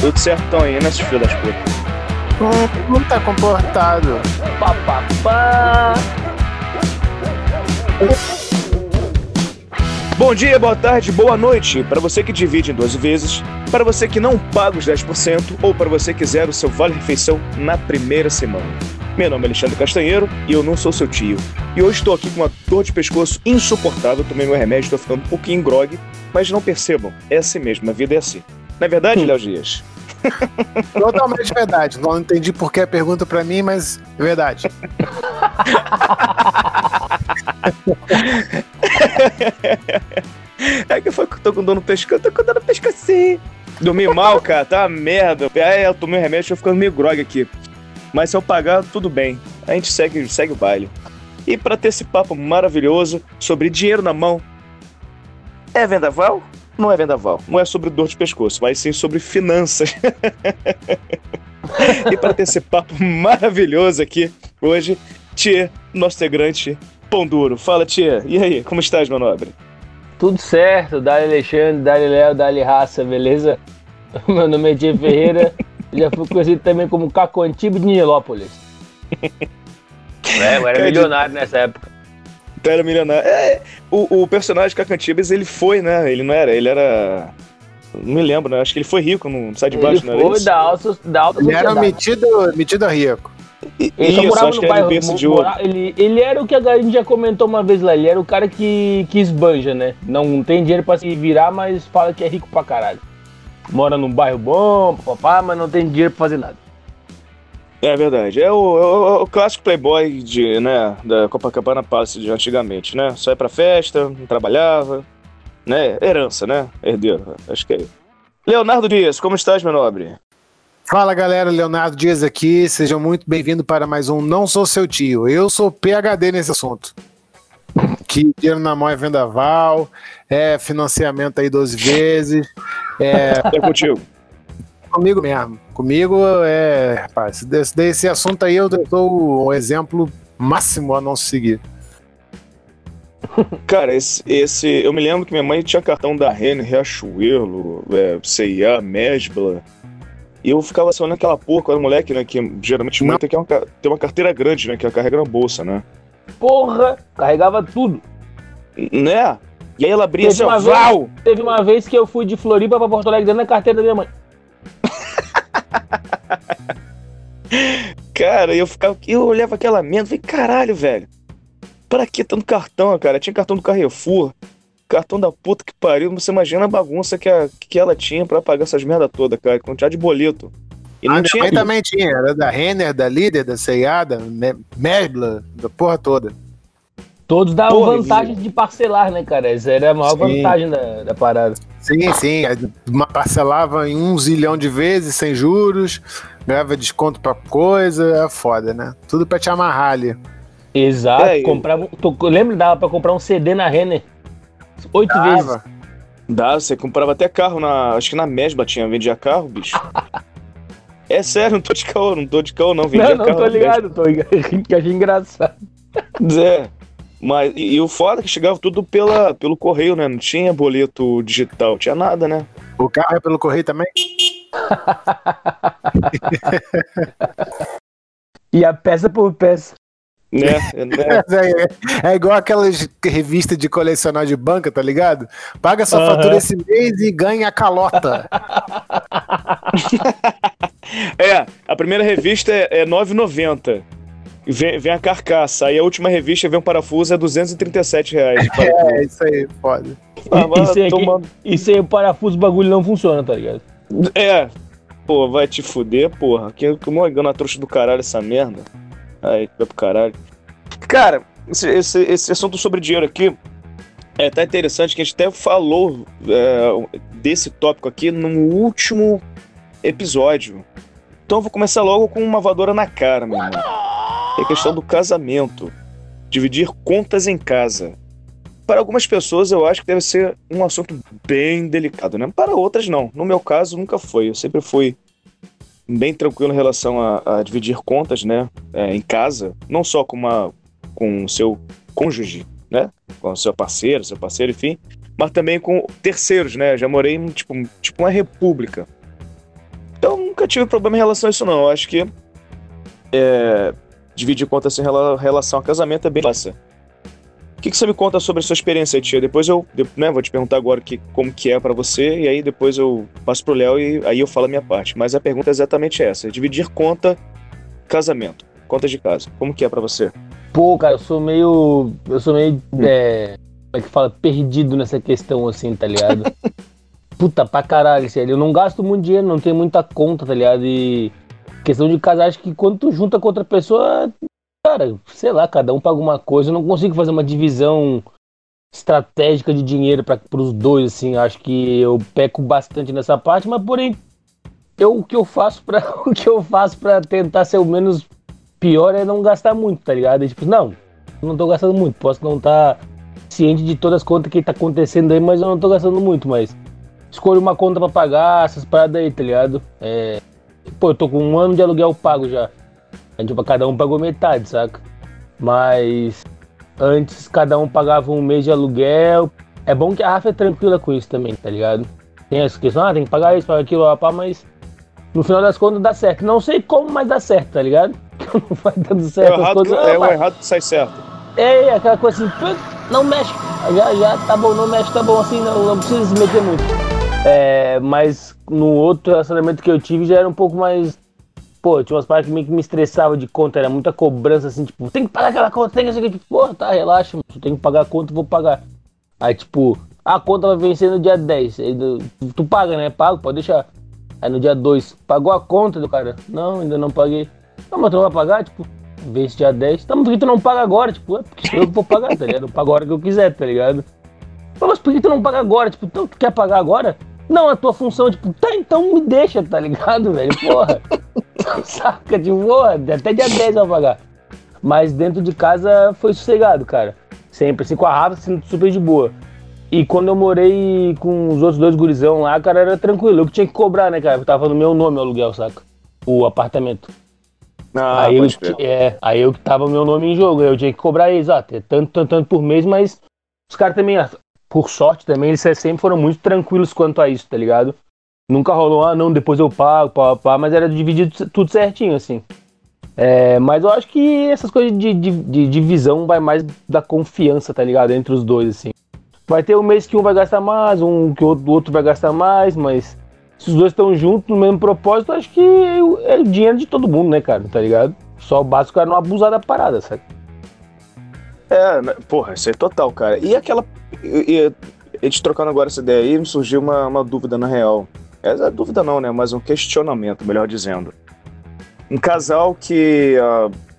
Tudo certo então aí, né, seus filhos das putas? Não, não tá comportado. Pá, pá, pá. Bom dia, boa tarde, boa noite para você que divide em 12 vezes, para você que não paga os 10% ou para você que zera o seu vale-refeição na primeira semana. Meu nome é Alexandre Castanheiro e eu não sou seu tio. E hoje estou aqui com uma dor de pescoço insuportável, tomei meu remédio, estou ficando um pouquinho grog, mas não percebam, é assim mesmo, a vida é assim. Não é verdade, Léo Dias? Totalmente verdade. Não entendi por que a pergunta pra mim, mas é verdade. É que foi que eu tô com dor no pescoço, tô com dor no pescocinho. Dormi mal, cara, tá uma merda. Aí eu tomei um remédio, tô ficando meio grog aqui. Mas se eu pagar, tudo bem. A gente segue, segue o baile. E para ter esse papo maravilhoso sobre dinheiro na mão, é vendaval? Não é vendaval. Não é sobre dor de pescoço, mas sim sobre finanças. e para ter esse papo maravilhoso aqui hoje, Tia, nosso integrante Pão Duro. Fala, Tia. E aí, como estás, meu nobre? Tudo certo, Dali Alexandre, Dali Léo, Dali Raça, beleza? Meu nome é Tia Ferreira, já fui conhecido também como Caco Antigo de Nilópolis. É, eu era milionário nessa época. Tu era milionário. É, o, o personagem Cacantibas, ele foi, né? Ele não era, ele era. Não me lembro, né? Acho que ele foi rico no Sai de Ele Baixo, não era foi isso? da alta, da alta Ele era metido, metido a rico. Ele só Isso, morava acho no que era bairro. ouro. mora- ele, ele era o que a gente já comentou uma vez lá. Ele era o cara que, que esbanja, né? Não tem dinheiro pra se virar, mas fala que é rico pra caralho. Mora num bairro bom, papá, mas não tem dinheiro pra fazer nada. É verdade. É o, é o- é o clássico playboy de, né, da Copacabana Palace de antigamente, né? Só ia pra festa, não trabalhava, né? Herança, né? Herdeiro, acho que é. Leonardo Dias, como estás, meu nobre? Fala galera, Leonardo Dias aqui. Sejam muito bem-vindos para mais um Não Sou Seu Tio. Eu sou PHD nesse assunto. Que dinheiro na mão é vendaval, é financiamento aí 12 vezes. É É contigo. comigo mesmo. Comigo é. Rapaz, desse, desse assunto aí eu sou o exemplo máximo a não seguir. Cara, esse, esse. Eu me lembro que minha mãe tinha cartão da Renner, Riachuelo, é, CIA, Mesbla. E eu ficava assim, olhando aquela porra, quando era moleque, né? Que geralmente Não. mãe tem, que é uma, tem uma carteira grande, né? Que ela carrega na bolsa, né? Porra, carregava tudo. Né? E aí ela abria Teve assim, uma vez-! Teve uma vez que eu fui de Floripa pra Porto Alegre dentro da carteira da minha mãe. Cara, eu ficava. Eu olhava aquela merda e falei, caralho, velho. Pra que tanto cartão, cara? Tinha cartão do Carrefour, cartão da puta que pariu. Você imagina a bagunça que, a, que ela tinha pra pagar essas merda toda, cara. Quantidade de boleto. E A não minha tinha. mãe também tinha, era da Renner, da Líder, da CIA, da Me- Mesbla, da porra toda. Todos davam Porra, vantagem de parcelar, né, cara? Essa era a maior Sim. vantagem da, da parada. Sim, sim. Uma parcelava em um zilhão de vezes, sem juros, ganhava desconto pra coisa, é foda, né? Tudo pra te amarrar ali. Exato. É, comprava, tu, lembra? Dava pra comprar um CD na Renner. Oito vezes. Dava. Dá, você comprava até carro na. Acho que na Mesba tinha, vendia carro, bicho. É sério, não tô de caô, não tô de caô, não. Vendia Não, não carro tô ligado, tô ligado. que achei engraçado. É. Mas, e, e o foda é que chegava tudo pela, pelo correio, né? Não tinha boleto digital, tinha nada, né? O carro é pelo correio também? E a peça por peça. Né? né? É, é igual aquelas revistas de colecionar de banca, tá ligado? Paga sua Aham. fatura esse mês e ganha a calota. É, a primeira revista é, é 9,90. E Vem, vem a carcaça. Aí a última revista vem um parafuso, é 237 reais. É, isso aí, foda. Ah, vai Isso aí, tomando- E sem o parafuso o bagulho não funciona, tá ligado? É. Pô, vai te fuder, porra. Que, que mó engana trouxa do caralho essa merda. Aí, vai pro caralho. Cara, esse, esse, esse assunto sobre dinheiro aqui é até interessante que a gente até falou é, desse tópico aqui no último episódio. Então eu vou começar logo com uma voadora na cara, meu irmão. É a questão do casamento. Dividir contas em casa. Para algumas pessoas eu acho que deve ser um assunto bem delicado, né? Para outras não. No meu caso nunca foi. Eu sempre fui bem tranquilo em relação a, a dividir contas, né? é, em casa, não só com uma com o seu cônjuge, né? Com o seu parceiro, seu parceiro, enfim. Mas também com terceiros, né? Já morei em, tipo, tipo uma república. Então nunca tive problema em relação a isso, não. Eu acho que é, dividir contas em relação a casamento é bem fácil. O que, que você me conta sobre a sua experiência, tia? Depois eu né, vou te perguntar agora que, como que é para você, e aí depois eu passo pro Léo e aí eu falo a minha parte. Mas a pergunta é exatamente essa: dividir conta, casamento, contas de casa. Como que é para você? Pô, cara, eu sou meio. Eu sou meio. É, como é que fala? Perdido nessa questão, assim, tá ligado? Puta pra caralho, sério. Eu não gasto muito dinheiro, não tenho muita conta, tá ligado? E questão de casar, acho que quando tu junta com outra pessoa, cara, sei lá, cada um paga uma coisa. Eu não consigo fazer uma divisão estratégica de dinheiro para os dois, assim. Acho que eu peco bastante nessa parte, mas porém, eu, o que eu faço para o que eu faço para tentar ser o menos pior é não gastar muito, tá ligado? E, tipo, não, não tô gastando muito. Posso não estar tá ciente de todas as contas que tá acontecendo aí, mas eu não tô gastando muito, mas escolho uma conta para pagar, essas paradas aí, tá ligado? É, Pô, eu tô com um ano de aluguel pago já. A gente, cada um pagou metade, saca? Mas antes cada um pagava um mês de aluguel. É bom que a Rafa é tranquila com isso também, tá ligado? Tem essa questão, ah, tem que pagar isso, pagar aquilo, pá, mas no final das contas dá certo. Não sei como, mas dá certo, tá ligado? Não vai dando certo. É, errado, coisas, é o errado que sai certo. É, aquela coisa assim, não mexe, já, já, tá bom, não mexe, tá bom, assim, não, não precisa se meter muito. É, mas no outro relacionamento que eu tive já era um pouco mais. Pô, tinha umas partes que meio que me estressava de conta, era muita cobrança assim, tipo, tem que pagar aquela conta, tem que ser tipo, pô, tá, relaxa, tu tem que pagar a conta, vou pagar. Aí, tipo, a conta vai vencer no dia 10. Aí, tu, paga, né? Pago, pode deixar. Aí no dia 2, pagou a conta do cara? Não, ainda não paguei. Não, mas tu não vai pagar? Tipo, vence dia 10. Tá, mas por que tu não paga agora? Tipo, é porque eu vou pagar, tá ligado? Eu pago a hora que eu quiser, tá ligado? Mas por que tu não paga agora? Tipo, tu quer pagar agora? Não, a tua função, tipo, tá, então me deixa, tá ligado, velho? Porra. Saca, de porra, até dia 10 eu vou pagar. Mas dentro de casa foi sossegado, cara. Sempre, assim, com a Rafa, assim, super de boa. E quando eu morei com os outros dois gurizão lá, cara, era tranquilo. Eu que tinha que cobrar, né, cara? Eu tava no meu nome o aluguel, saca? O apartamento. Ah, aí, eu, é, aí eu que tava meu nome em jogo, eu tinha que cobrar eles, ó, tanto, tanto, tanto por mês, mas os caras também, por sorte também, eles sempre foram muito tranquilos quanto a isso, tá ligado? Nunca rolou, ah, não, depois eu pago, pá, pá, mas era dividido tudo certinho, assim. É, mas eu acho que essas coisas de, de, de, divisão vai mais da confiança, tá ligado? Entre os dois, assim. Vai ter um mês que um vai gastar mais, um que o outro vai gastar mais, mas se os dois estão juntos no mesmo propósito, acho que é o dinheiro de todo mundo, né, cara? Tá ligado? Só o básico é não abusar da parada, sabe? É, né, porra, isso é total, cara. E aquela. E, a gente trocando agora essa ideia aí, me surgiu uma, uma dúvida na real. Essa é dúvida não, né? Mas um questionamento, melhor dizendo. Um casal que. Uh,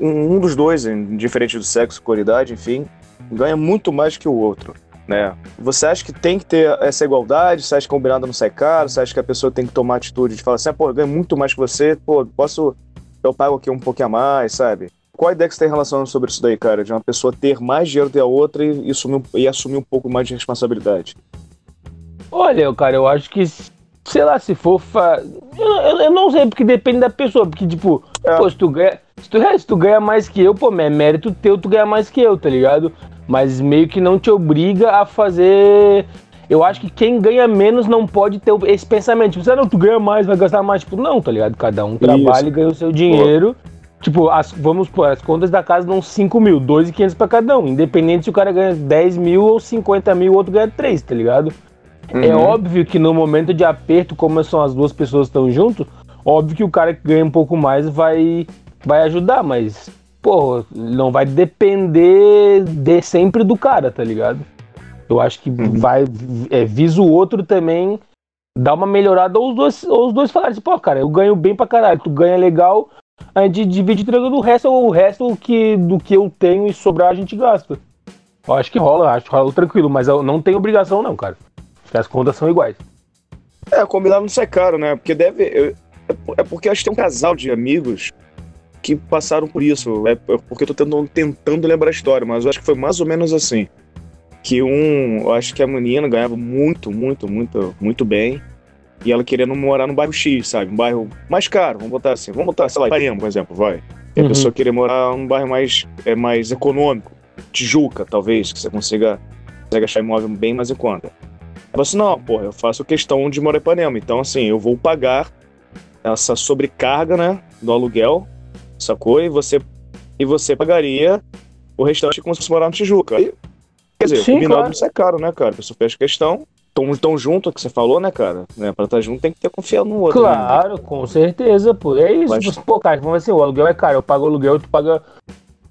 um, um, dos dois, diferente do sexo, qualidade, enfim, ganha muito mais que o outro. Né? Você acha que tem que ter essa igualdade? Você acha que combinado não sai caro? Você acha que a pessoa tem que tomar atitude de falar assim, ah, pô, eu ganho muito mais que você, pô, posso. Eu pago aqui um pouquinho a mais, sabe? Qual a ideia que você tem em relação sobre isso daí, cara? De uma pessoa ter mais dinheiro que a outra e, assumir, e assumir um pouco mais de responsabilidade? Olha, cara, eu acho que, sei lá, se for. Fa... Eu, eu, eu, não sei, porque depende da pessoa. Porque, tipo, é. pô, se tu ganha. Se tu, se tu ganha mais que eu, pô, é mérito teu, tu ganha mais que eu, tá ligado? Mas meio que não te obriga a fazer. Eu acho que quem ganha menos não pode ter esse pensamento. Tipo, você não, tu ganha mais, vai gastar mais. Tipo, não, tá ligado? Cada um trabalha Isso. e ganha o seu dinheiro. Pô. Tipo, as, vamos pôr, as contas da casa dão 5 mil, 2,500 pra cada um. Independente se o cara ganha 10 mil ou 50 mil, o outro ganha 3, tá ligado? É uhum. É óbvio que no momento de aperto, como são as duas pessoas estão juntos, óbvio que o cara que ganha um pouco mais vai, vai ajudar, mas, pô, não vai depender de sempre do cara, tá ligado? Eu acho que uhum. vai, é, visa o outro também dar uma melhorada, ou os dois, ou os dois falarem assim, pô, cara, eu ganho bem pra caralho, tu ganha legal, a gente divide entregando o resto, o resto que, do que eu tenho e sobrar a gente gasta. Eu acho que rola, acho que rola tranquilo, mas eu não tenho obrigação não, cara. Porque as contas são iguais. É, combinar não sai caro, né? Porque deve. Eu, é porque acho que tem um casal de amigos que passaram por isso. É, é porque eu tô tentando, tentando lembrar a história, mas eu acho que foi mais ou menos assim. Que um. Eu acho que a menina ganhava muito, muito, muito, muito bem e ela querendo morar no bairro X, sabe? Um bairro mais caro, vamos botar assim. Vamos botar, sei lá, Ipanema, por exemplo, vai. E a uhum. pessoa querer morar num bairro mais, é, mais econômico. Tijuca, talvez, que você consiga, consiga achar imóvel bem mais em conta. Eu assim, não, porra, eu faço questão de morar em Ipanema, então assim, eu vou pagar essa sobrecarga, né, do aluguel, sacou? E você, e você pagaria o restante como se fosse morar no Tijuca. Aí, quer dizer, Sim, combinado claro. isso é caro, né, cara? A pessoa fez questão, tão, tão junto, é que você falou, né, cara? Né, pra estar junto tem que ter confiança no outro. Né? Claro, né? com certeza, pô. É isso. Mas... Pô, cara, vamos assim, o aluguel é caro, eu pago o aluguel, tu paga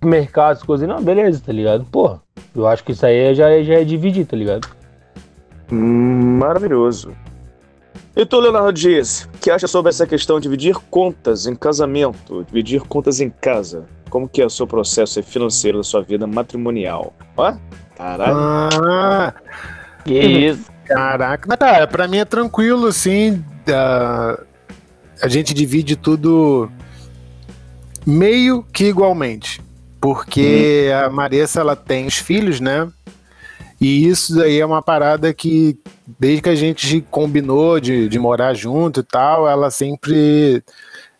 mercado, as coisas. Não, beleza, tá ligado? Pô, eu acho que isso aí já, já é dividir, tá ligado? Hum, maravilhoso. E tu, Leonardo Dias, que acha sobre essa questão de dividir contas em casamento, dividir contas em casa? Como que é o seu processo financeiro da sua vida matrimonial? Ó, caralho. Ah, que isso. Caraca, cara, pra mim é tranquilo, assim. Uh, a gente divide tudo meio que igualmente. Porque hum. a Marissa, ela tem os filhos, né? E isso daí é uma parada que, desde que a gente combinou de, de morar junto e tal, ela sempre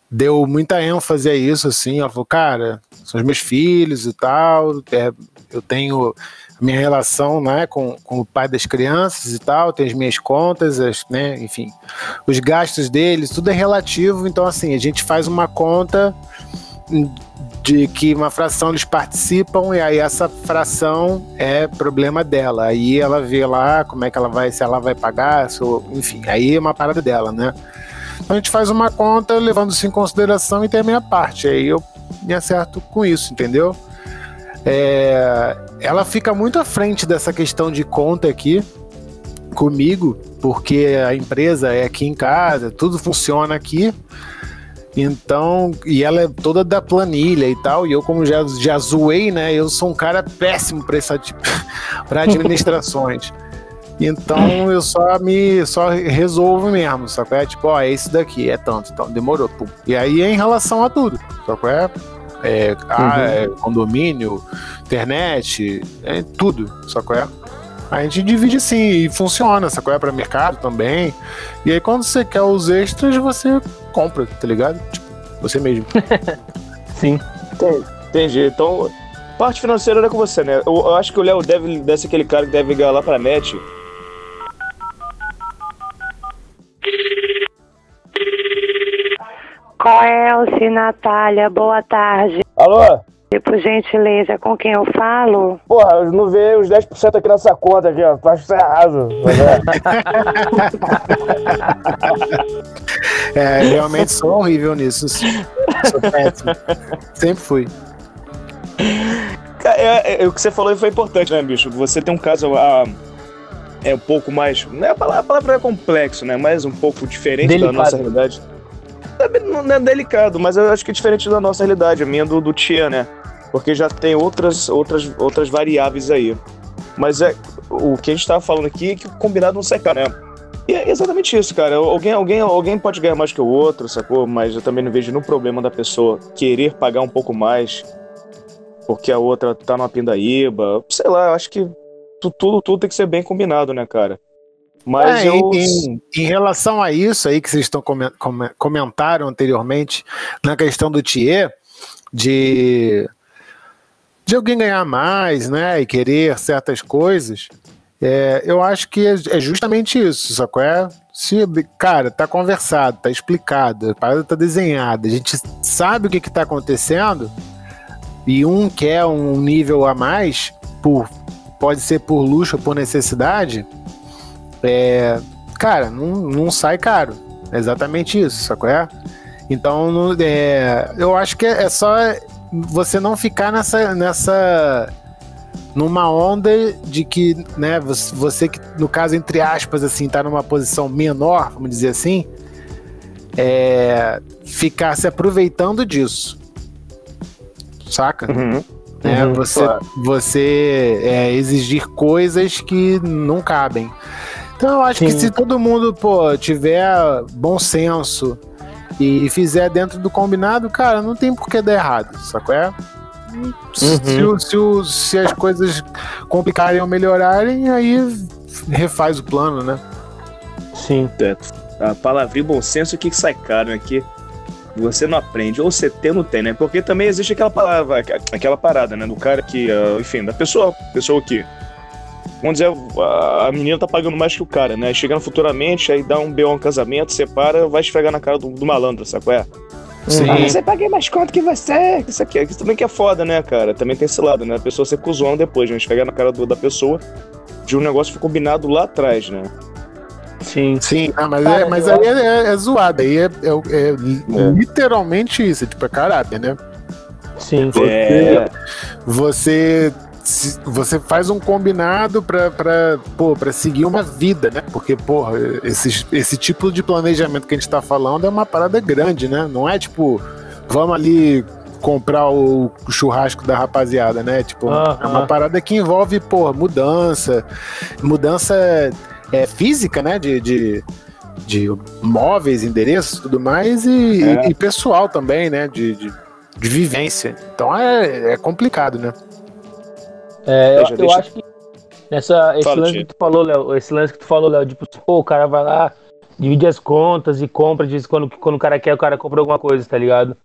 deu muita ênfase a isso, assim. Ela falou, cara, são os meus filhos e tal, é, eu tenho minha relação né, com, com o pai das crianças e tal, tenho as minhas contas, as, né, enfim, os gastos deles, tudo é relativo. Então, assim, a gente faz uma conta de que uma fração eles participam e aí essa fração é problema dela. Aí ela vê lá como é que ela vai, se ela vai pagar, se, enfim, aí é uma parada dela, né? Então a gente faz uma conta levando isso em consideração e tem a minha parte. Aí eu me acerto com isso, entendeu? É, ela fica muito à frente dessa questão de conta aqui comigo, porque a empresa é aqui em casa, tudo funciona aqui. Então, e ela é toda da planilha e tal, e eu, como já, já zoei, né? Eu sou um cara péssimo para essa tipo, para administrações. Então eu só me só resolvo mesmo, só que é tipo, ó, é esse daqui, é tanto, então demorou. Pum. E aí é em relação a tudo, só que é, é, uhum. é condomínio, internet, é tudo, só que é a gente divide assim e funciona, coisa é para mercado também. E aí quando você quer os extras, você compra, tá ligado? Tipo, você mesmo. Sim. Entendi. Entendi. Então, parte financeira era com você, né? Eu, eu acho que o Léo deve, deve ser aquele cara que deve ligar lá pra net. Qual é o Natália? Boa tarde. Alô? Por gentileza, com quem eu falo? Porra, eu não veio os 10% aqui nessa conta aqui, ó. Tu acha que isso é errado. é, é realmente sou horrível nisso. Sou péssimo. Sempre fui. É, é, o que você falou foi importante, né, bicho? Você tem um caso a, é um pouco mais. Não é a palavra, a palavra é complexo, né? Mas um pouco diferente Delicado. da nossa realidade. Não é delicado, mas eu acho que é diferente da nossa realidade, a minha do, do tia, né? porque já tem outras, outras, outras variáveis aí. Mas é o que a gente estava falando aqui é que o combinado não sai caro, né? E é exatamente isso, cara. Alguém, alguém, alguém pode ganhar mais que o outro, sacou? Mas eu também não vejo nenhum problema da pessoa querer pagar um pouco mais porque a outra tá numa pindaíba. Sei lá, eu acho que tudo, tudo tem que ser bem combinado, né, cara? Mas é, eu... em, em, relação a isso aí que vocês estão comentaram anteriormente, na questão do Thier, de de alguém ganhar mais, né, e querer certas coisas, é, eu acho que é, é justamente isso, sacou? É, se, cara, tá conversado, tá explicado, a parada tá desenhada, a gente sabe o que que tá acontecendo, e um quer um nível a mais, por, pode ser por luxo ou por necessidade, é, cara, não, não sai caro. É exatamente isso, sacou? É? Então, não, é, eu acho que é, só você não ficar nessa, nessa numa onda de que, né, você que, no caso, entre aspas, assim, tá numa posição menor, vamos dizer assim, é, ficar se aproveitando disso. Saca? Uhum. É, uhum, você claro. você é, exigir coisas que não cabem. Então eu acho Sim. que se todo mundo pô, tiver bom senso, e fizer dentro do combinado, cara, não tem por que dar errado, sacou? É? Uhum. Se, se, se, as coisas complicarem ou melhorarem, aí refaz o plano, né? Sim. A palavrinha bom senso que sai caro aqui. você não aprende, ou você tem ou não tem, né? Porque também existe aquela palavra, aquela parada, né? Do cara que, uh, enfim, da pessoa, pessoa que. Vamos dizer, a, menina tá pagando mais que o cara, né? Chegando futuramente, aí dá um B.O. um casamento, separa, vai esfregar na cara do, do malandro, sabe qual é? Sim. Ah, você paguei mais conta que você. Isso aqui, isso também que é foda, né, cara? Também tem esse lado, né? A pessoa ser cuzão depois, né? Esfregar na cara do, da pessoa de um negócio que foi combinado lá atrás, né? Sim. Sim, não, mas, Cara, é, mas aí é, é, é zoado, aí é, é- é literalmente isso, tipo, é caráter, né? Sim. É. Você se- você faz um combinado pra, pra, pô, pra seguir uma vida, né? Porque, porra, esse, esse tipo de planejamento que a gente tá falando é uma parada grande, né? Não é tipo, vamos ali comprar o churrasco da rapaziada, né? Tipo, é uma parada que envolve, porra, mudança, mudança é, física, né? De, de, de móveis, endereços e tudo mais, e, É. e pessoal também, né? De, de, de vivência. Então é, é complicado, né? É, eu, eu deixa- acho que nessa, esse Fala, lance que tu falou, Léo, esse lance que tu falou, Léo, tipo, pô, o cara vai lá, divide as contas e compra, diz quando, quando o cara quer, o cara compra alguma coisa, tá ligado?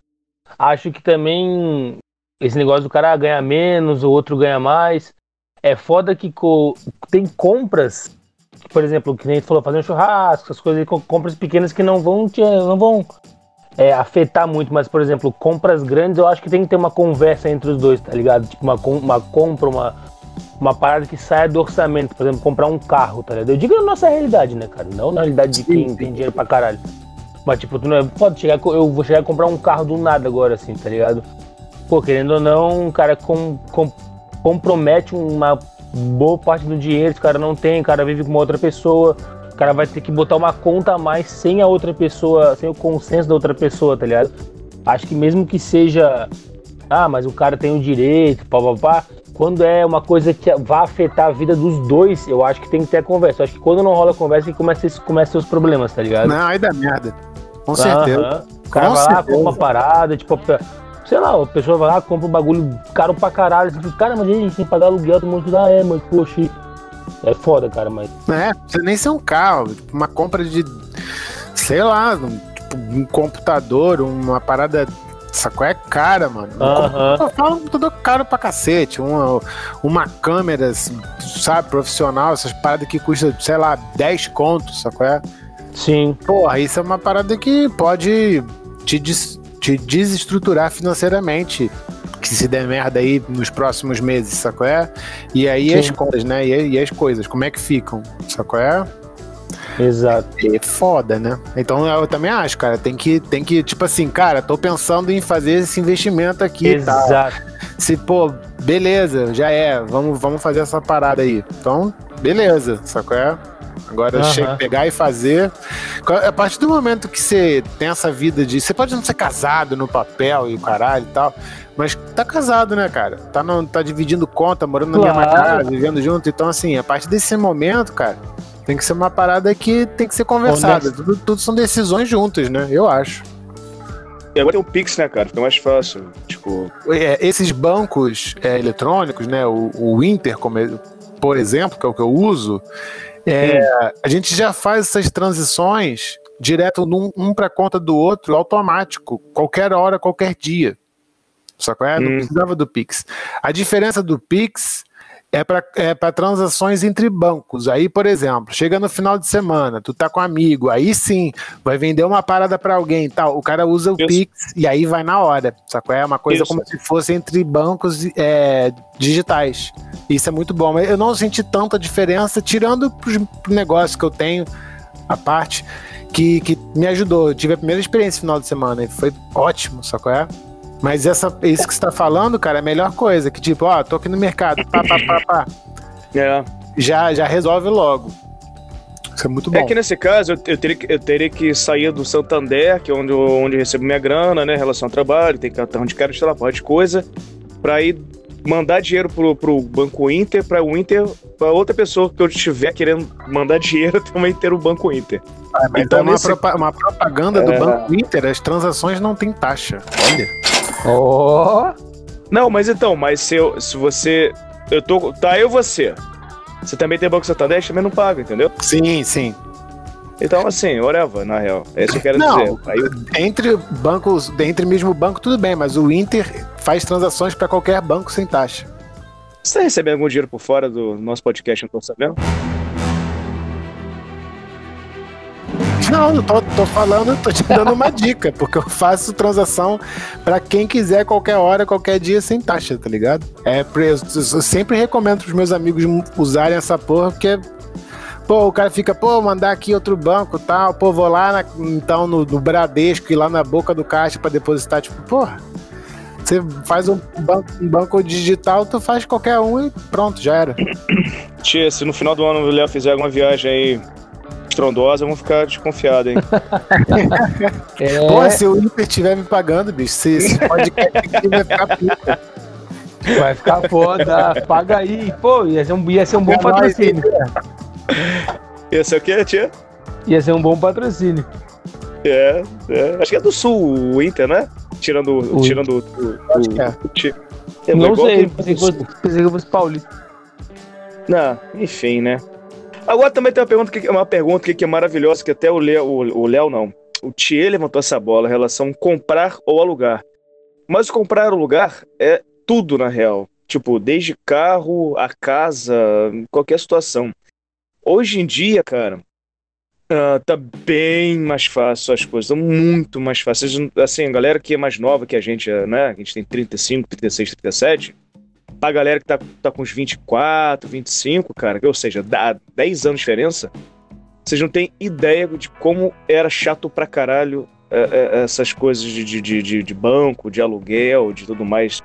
Acho que também esse negócio do cara ganhar menos, o outro ganha mais. É foda que co- tem compras, por exemplo, que nem tu falou, fazer um churrasco, essas coisas, compras pequenas que não vão não vão é, afetar muito, mas, por exemplo, compras grandes, eu acho que tem que ter uma conversa entre os dois, tá ligado? Tipo, uma, uma compra, uma, uma parada que saia do orçamento, por exemplo, comprar um carro, tá ligado? Eu digo na nossa realidade, né, cara? Não na realidade de quem tem dinheiro pra caralho. Mas, tipo, tu não é, pode chegar, eu vou chegar a comprar um carro do nada agora, assim, tá ligado? Pô, querendo ou não, o cara com, com- compromete uma boa parte do dinheiro, o cara não tem, o cara vive com uma outra pessoa, cara vai ter que botar uma conta a mais sem a outra pessoa, sem o consenso da outra pessoa, tá ligado? Acho que mesmo que seja, ah, mas o cara tem o direito, pá, pá, pá, quando é uma coisa que vai afetar a vida dos dois, eu acho que tem que ter a conversa. Eu acho que quando não rola a conversa, que começa, começa os problemas, tá ligado? Não, aí dá merda. Com certeza. Aham. O cara Com vai lá, certeza. compra uma parada, tipo, sei lá, a pessoa vai lá, compra um bagulho caro pra caralho. Tipo, cara, mas a gente tem que pagar aluguel, todo mundo diz, ah, é, mas poxa. É foda, cara, mas. É, precisa nem ser um carro, uma compra de, sei lá, um, tipo, um computador, uma parada. Sacou? É cara, mano. Um Aham. Eu falo um computador caro pra cacete. Uma, uma câmera, sabe, profissional, essas paradas que custa, sei lá, 10 contos, sacou? É? Sim. Porra, isso é uma parada que pode te, des- te desestruturar financeiramente. Que se der merda aí nos próximos meses, sacou? É? E aí Sim. as contas, né? E, e as coisas, como é que ficam, sacou? É? Exato. É foda, né? Então eu também acho, cara, tem que, tem que, tipo assim, cara, tô pensando em fazer esse investimento aqui. Exato. Se, pô, beleza, já é, vamos, vamos fazer essa parada aí. Então, beleza, sacou? É? Agora Aham. chega pegar e fazer. A partir do momento que você tem essa vida de. Você pode não ser casado no papel e o caralho e tal, mas tá casado, né, cara? Tá, no, tá dividindo conta, morando na mesma Claro. casa, vivendo junto. Então, assim, a partir desse momento, cara, tem que ser uma parada que tem que ser conversada. Tudo, tudo são decisões juntas, né? Eu acho. E agora tem o Pix, né, cara? Fica mais fácil. Tipo, É, esses bancos é, eletrônicos, né, o, o Inter, como é- por exemplo, que é o que eu uso, é, a gente já faz essas transições direto num, um para conta do outro, automático, qualquer hora, qualquer dia. Só que é? não Hum. precisava do Pix. A diferença do Pix é para é pra transações entre bancos. Aí, por exemplo, chega no final de semana, tu tá com um amigo, aí sim, vai vender uma parada para alguém e tal. O cara usa o Isso. Pix e aí vai na hora. Sacou? É uma coisa Isso. como se fosse entre bancos é, digitais. Isso é muito bom. Mas Eu não senti tanta diferença, tirando pros negócios que eu tenho, a parte, que, que me ajudou. Eu tive a primeira experiência no final de semana e foi ótimo, sacou? É? Mas essa, isso que você tá falando, cara, é a melhor coisa. Que tipo, ó, tô aqui no mercado, pá, pá, pá, pá. é. Já, já resolve logo. Isso é muito bom. É que nesse caso eu, eu teria, que- eu teria que sair do Santander, que é onde eu, onde eu recebo minha grana, né? em Relação ao trabalho, tem cartão de crédito, sei lá, porra de coisa, pra ir mandar dinheiro pro, pro Banco Inter, pra o Inter, pra outra pessoa que eu estiver querendo mandar dinheiro também ter o Banco Inter. Mas então, é uma, nesse- propa- uma propaganda do É. Banco Inter, as transações não tem taxa. Olha. Ó. Não, mas então, mas se, eu, se você. Eu tô. Tá, eu e você. Você também tem Banco Santander, também não paga, entendeu? Sim, sim. Então, assim, whatever, na real. É isso que eu quero Não, dizer. Aí, Entre bancos, entre mesmo banco, tudo bem, mas o Inter faz transações para qualquer banco sem taxa. você tá recebendo algum dinheiro por fora do nosso podcast, não tô sabendo? Não, eu tô, tô falando, tô te dando uma dica, porque eu faço transação para quem quiser, qualquer hora, qualquer dia, sem taxa, tá ligado? É preço. Eu sempre recomendo pros meus amigos usarem essa porra, porque. Pô, o cara fica, pô, mandar aqui outro banco e tal, pô, vou lá na- então no, no Bradesco e lá na boca do caixa pra depositar, tipo, porra. Você faz um banco, um banco digital, tu faz qualquer um e pronto, já era. Tia, se no final do ano o Léo fizer alguma viagem aí estrondosa, eu vou ficar desconfiado, hein? É, Pô, se o Inter estiver me pagando, bicho, se esse podcast aqui vai ficar pica. vai ficar foda. Paga aí. Pô, ia ser um, ia ser um bom É nóis, Esse é o quê, tia? Ia ser um bom patrocínio. É, é. Acho que é do Sul, o Inter, né? Tirando o. Tirando o. o, Acho que é. o ti- É, não igual sei, pensei que, fosse, pensei que fosse paulista. Não, enfim, né? Agora também tem uma pergunta que, uma pergunta que, que é maravilhosa, que até o Léo, o, o Léo não. O Thier levantou essa bola em relação a comprar ou alugar. Mas comprar ou alugar é tudo, na real. Tipo, desde carro, a casa, qualquer situação. Hoje em dia, cara, ah, tá bem mais fácil as coisas, estão muito mais fáceis. Assim, a galera que é mais nova que a gente, né? A gente tem 35, 36, 37 pra galera que tá, tá com uns 24, 25, cara, ou seja, dá 10 anos de diferença, vocês não têm ideia de como era chato pra caralho é, é, essas coisas de, de, de- de banco, de aluguel, de tudo mais.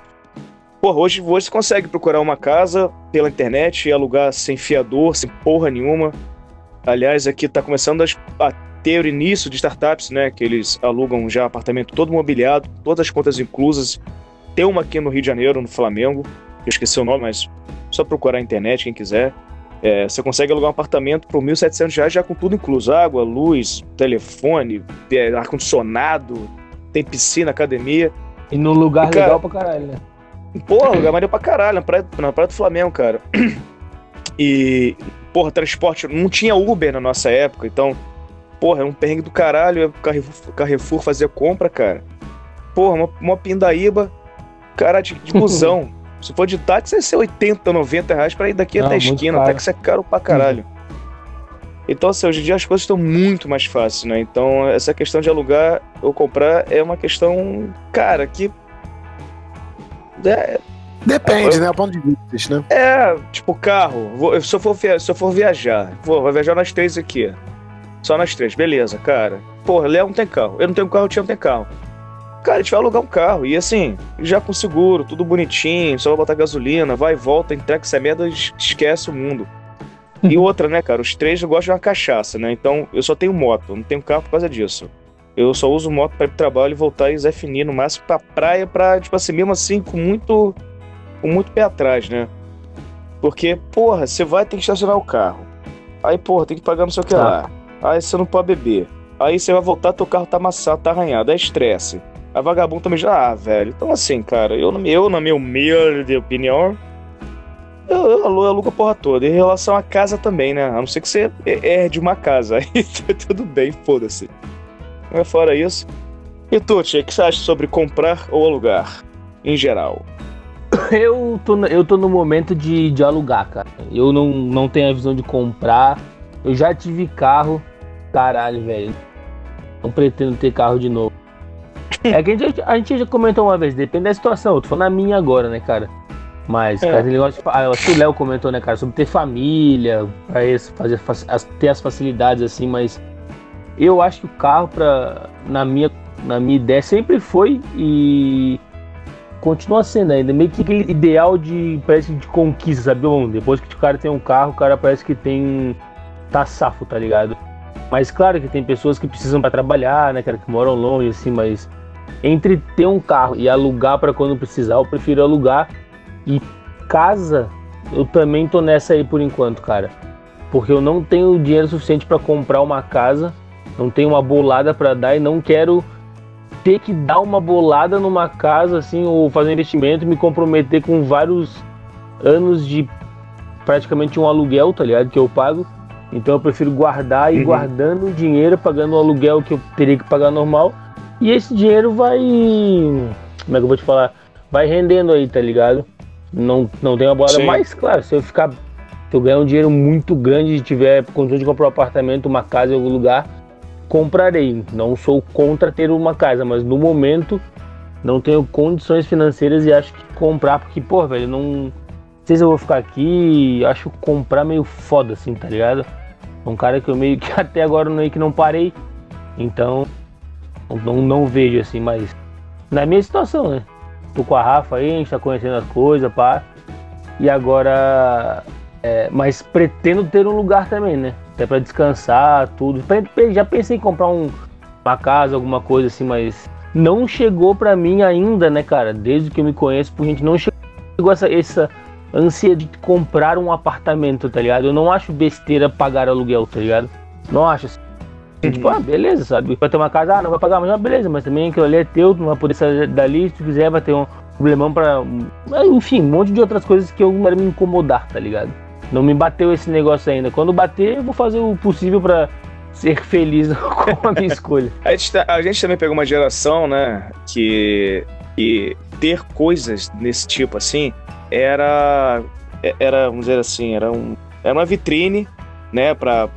Porra, hoje você consegue procurar uma casa pela internet e alugar sem fiador, sem porra nenhuma. Aliás, aqui tá começando as- a ter o início de startups, né? Que eles alugam já apartamento todo mobiliado, todas as contas inclusas. Tem uma aqui no Rio de Janeiro, no Flamengo, eu esqueci o nome, mas só procurar na internet, quem quiser. É, você consegue alugar um apartamento por 1.700 reais já com tudo incluso: água, luz, telefone, é, ar-condicionado, tem piscina, academia. E num lugar Cara- legal pra caralho, né? Porra, lugar maneiro pra caralho, na praia, na praia do Flamengo, cara. E, porra, transporte, não tinha Uber na nossa época, então, porra, é um perrengue do caralho, é Carrefour, Carrefour fazer compra, cara. Porra, uma, uma pindaíba, cara de, de busão. Se for de táxi, vai ser 80, 90 reais pra ir daqui Não, até a esquina, caro. táxi é caro pra caralho. Então, assim, hoje em dia as coisas estão muito mais fáceis, né? Então, essa questão de alugar ou comprar é uma questão, cara, que. É, Depende, né? O ponto de vista, né? é, tipo, carro. Vou- se, eu for, via- se eu for viajar, vou, vai viajar nós três aqui. Só nós três, beleza, cara. Porra, Léo não tem carro. Eu não tenho carro, o Tia não tem carro. Cara, a gente vai alugar um carro. E assim, já com seguro, tudo bonitinho, só vai botar gasolina, vai e volta, entrega essa merda, es- esquece o mundo. E outra, né, cara? Os três gostam de uma cachaça, né? Então eu só tenho moto, eu não tenho carro por causa disso. Eu só uso moto pra ir pro trabalho e voltar e Zé Finir, no máximo pra praia, pra, tipo assim, mesmo assim, com muito, com muito pé atrás, né? Porque, porra, você vai ter que estacionar o carro. Aí, porra, tem que pagar não sei o que Tá. lá. Aí você não pode beber. Aí você vai voltar, teu carro tá amassado, tá arranhado, é estresse. A vagabundo também já, ah, velho. Então, assim, cara, eu, na- eu na minha humilde opinião, eu, eu alugo, eu alugo a porra toda. Em relação à casa também, né? A não ser que você herde uma casa. Aí tá tudo bem, foda-se. Mas fora isso. E tu, Tia, o que você acha sobre comprar ou alugar? Em geral. Eu tô, no- eu tô no momento de, de alugar, cara. Eu não, não tenho a visão de comprar. Eu já tive carro. Caralho, velho. Não pretendo ter carro de novo. É que a gente, a gente já comentou uma vez, depende da situação. Eu tô falando a minha agora, né, cara? Mas, É. cara, aquele negócio de, ah, eu acho que o Léo comentou, né, cara, sobre ter família, pra isso, fazer, ter as facilidades assim, mas eu acho que o carro, pra, na, minha, na minha ideia, sempre foi e continua sendo ainda. Meio que aquele ideal de, parece de conquista, sabe? Bom, depois que o cara tem um carro, o cara parece que tem. tá safo, tá ligado? Mas claro que tem pessoas que precisam para trabalhar, né, cara, que moram longe, assim, mas entre ter um carro e alugar para quando precisar, eu prefiro alugar. E casa, eu também tô nessa aí por enquanto, cara. Porque eu não tenho dinheiro suficiente para comprar uma casa, não tenho uma bolada para dar e não quero ter que dar uma bolada numa casa, assim, ou fazer um investimento e me comprometer com vários anos de praticamente um aluguel, tá ligado? Que eu pago. Então eu prefiro guardar e Uhum. guardando o dinheiro, pagando o aluguel que eu teria que pagar normal. E esse dinheiro vai. Como é que eu vou te falar? Vai rendendo aí, tá ligado? Não, não tem uma bola. Sim. Mas, claro, se eu ficar. Se eu ganhar um dinheiro muito grande e tiver condição de comprar um apartamento, uma casa em algum lugar, comprarei. Não sou contra ter uma casa, mas no momento não tenho condições financeiras e acho que comprar, porque, pô, velho, não. Não sei se eu vou ficar aqui, acho comprar meio foda, assim, tá ligado? Um cara que eu meio que até agora meio que não parei. Então, não, não vejo assim, mas na minha situação, né? Tô com a Rafa aí, a gente tá conhecendo as coisas, pá. E agora. é, mas pretendo ter um lugar também, né? Até pra descansar, tudo. Já pensei em comprar um, uma casa, alguma coisa assim, mas não chegou pra mim ainda, né, cara? Desde que eu me conheço, por gente, não chegou essa, essa ânsia de comprar um apartamento, tá ligado? Eu não acho besteira pagar aluguel, tá ligado? Não acho assim. Tipo, ah, beleza, sabe? Vai ter uma casa, ah, não vai pagar, mas ah, beleza, mas também aquilo ali é teu, não vai poder sair dali, se tu quiser vai ter um problemão pra. Enfim, um monte de outras coisas que eu me incomodar, tá ligado? Não me bateu esse negócio ainda. Quando bater, eu vou fazer o possível pra ser feliz com a minha escolha. A gente, tá- a gente também pegou uma geração, né, que, que ter coisas desse tipo assim era, era vamos dizer assim, era, um, era uma vitrine, né, para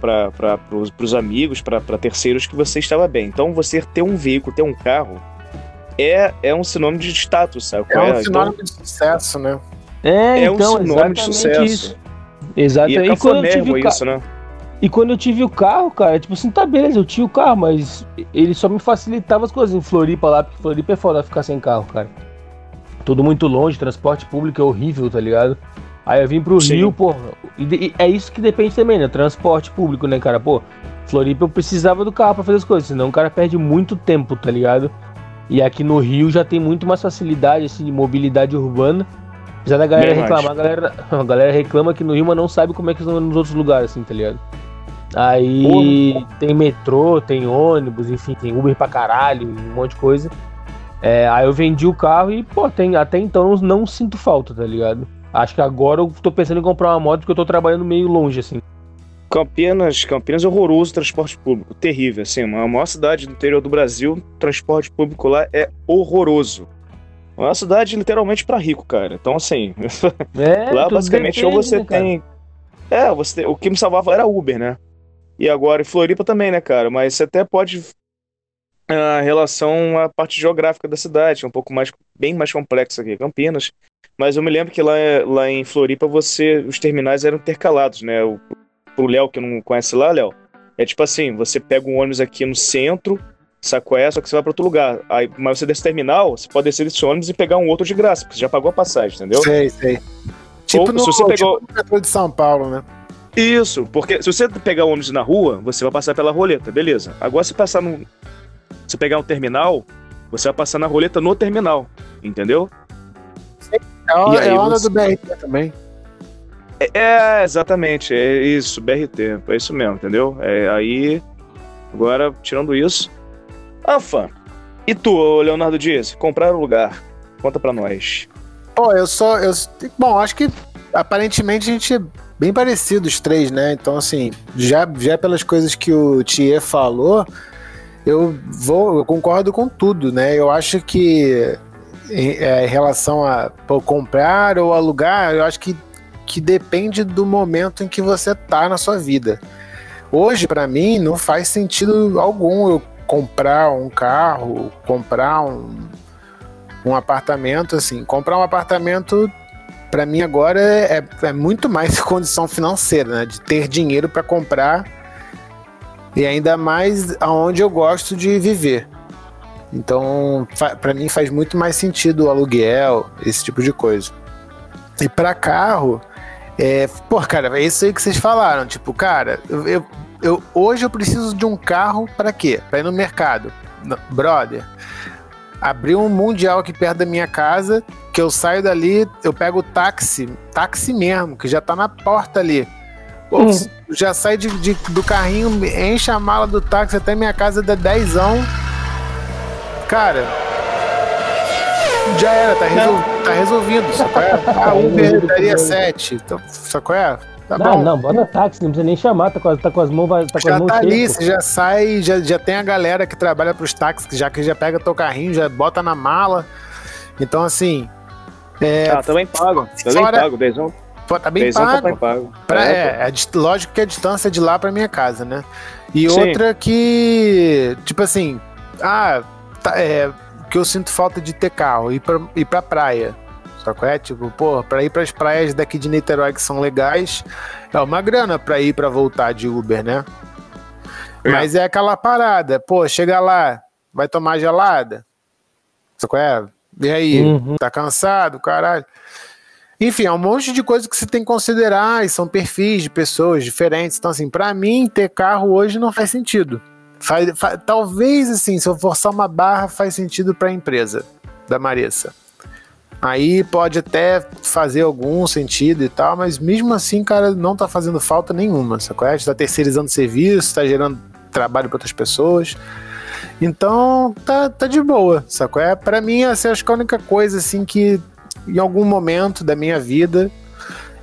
os amigos, para terceiros que você estava bem. Então você ter um veículo, ter um carro é, é um sinônimo de status, sabe? É um Então, sinônimo de sucesso, né? É, é um então, sinônimo de exatamente sucesso. isso. Exato. E é E quando eu tive isso, né? E quando eu tive o carro, cara, tipo assim, tá beleza, eu tinha o carro, mas ele só me facilitava as coisas em Floripa lá, porque Floripa é foda ficar sem carro, cara. Tudo muito longe, transporte público é horrível, tá ligado? Aí eu vim pro Sim. Rio, porra. E, e é isso que depende também, né? Transporte público, né, cara? Pô, Floripa eu precisava do carro pra fazer as coisas, senão o cara perde muito tempo, tá ligado? E aqui no Rio já tem muito mais facilidade, assim, de mobilidade urbana. Apesar da galera Bem reclamar, a galera, a galera reclama que no Rio, mas não sabe como é que são nos outros lugares, assim, tá ligado? Aí tem metrô, tem ônibus, enfim, tem Uber pra caralho, um monte de coisa. É, aí eu vendi o carro e, pô, tem, até então eu não sinto falta, tá ligado? Acho que agora eu tô pensando em comprar uma moto porque eu tô trabalhando meio longe, assim. Campinas, Campinas é horroroso o transporte público, terrível, assim, a maior cidade do interior do Brasil, o transporte público lá é horroroso. É uma cidade literalmente pra rico, cara. Então, assim, É, lá basicamente ou depende, você né, tem. É, você tem- o que me salvava era Uber, né? E agora em Floripa também, né, cara? Mas você até pode. A relação à parte geográfica da cidade, é um pouco mais, bem mais complexa que Campinas. Mas eu me lembro que lá, lá em Floripa você, os terminais eram intercalados, né? O, pro Léo que não conhece lá, Léo, é tipo assim, você pega um ônibus aqui no centro, qual é? Só que você vai para outro lugar. Aí, mas você desse terminal, você pode descer desse ônibus e pegar um outro de graça, porque você já pagou a passagem, entendeu? Sei, sei. Tipo Ou no, se você pegou- tipo no metrô de São Paulo, né? Isso, porque se você pegar o ônibus na rua, você vai passar pela roleta, beleza. Agora se passar no. Se pegar um terminal, você vai passar na roleta no terminal, entendeu? É, E aí é onda você- do BRT também. É, é, exatamente, é isso, BRT, é isso mesmo, entendeu? É, aí, agora, tirando isso. Anfa, e tu, Leonardo Dias, comprar o lugar? Conta pra nós. Pô, eu só. Eu, bom, acho que aparentemente a gente é bem parecido os três, né? Então, assim, já, já pelas coisas que o Thier falou, eu vou. Eu concordo com tudo, né? Eu acho que em, é, em relação a pô, comprar ou alugar, eu acho que, que depende do momento em que você tá na sua vida. Hoje, pra mim, não faz sentido algum eu comprar um carro, comprar um, um apartamento, assim. Comprar um apartamento, pra mim agora, é, é muito mais condição financeira, né? De ter dinheiro pra comprar e ainda mais aonde eu gosto de viver. Então, pra mim faz muito mais sentido o aluguel, esse tipo de coisa. E pra carro, é, pô, cara, é isso aí que vocês falaram. Tipo, cara, eu, eu- eu- hoje eu preciso de um carro pra quê? Pra ir no mercado. Brother, abriu um mundial aqui perto da minha casa, que eu saio dali, eu pego o táxi, táxi mesmo, que já tá na porta ali. Pô, Hum. Já sai de, de- do carrinho, enche a mala do táxi até minha casa dá dezão. Cara, já era, tá, resol, tá resolvido, sacou é? A Uber daria 7, então, sacou é? Tá não, bom. não, bota táxi, não precisa nem chamar, tá com, as- tá com as mãos, tá com já as mãos tá ali, você já sai, já, já tem a galera que trabalha pros táxis, já que já pega teu carrinho, já bota na mala. Então, assim, é, Ah, também pago. Também Fora- pago. Dezão, pô, tá bem dezão pago. também pago. Pra- É, é, é lógico que é a distância de lá pra minha casa, né? E Sim. outra que, tipo assim, ah, tá, é, que eu sinto falta de ter carro, ir pra, ir pra praia. Só que é, tipo, pô, pra ir pras praias daqui de Niterói que são legais, é uma grana pra ir pra voltar de Uber, né? É. Mas é aquela parada, pô, chega lá, vai tomar gelada? Só que é? E aí, Uhum. tá cansado, caralho? Enfim, é um monte de coisa que você tem que considerar e são perfis de pessoas diferentes. Então, assim, pra mim, ter carro hoje não faz sentido. Faz- fa- talvez, assim, se eu forçar uma barra, faz sentido pra empresa da Marissa. Aí pode até fazer algum sentido e tal, mas mesmo assim, cara, não tá fazendo falta nenhuma, sacou? A gente tá terceirizando serviço, tá gerando trabalho pra outras pessoas. Então, tá, tá de boa, sacou? É, pra mim, essa acho que é a única coisa, assim, que em algum momento da minha vida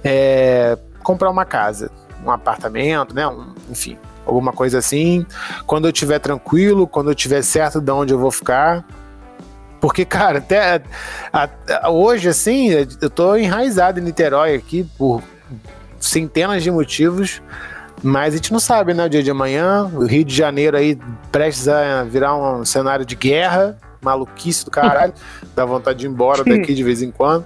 é comprar uma casa, um apartamento, né? Um- enfim, alguma coisa assim. Quando eu estiver tranquilo, quando eu estiver certo de onde eu vou ficar. Porque, cara, até a- a- hoje, assim, eu tô enraizado em Niterói aqui por centenas de motivos. Mas a gente não sabe, né? O dia de amanhã, o Rio de Janeiro aí prestes a virar um cenário de guerra, maluquice do caralho, dá vontade de ir embora daqui de vez em quando.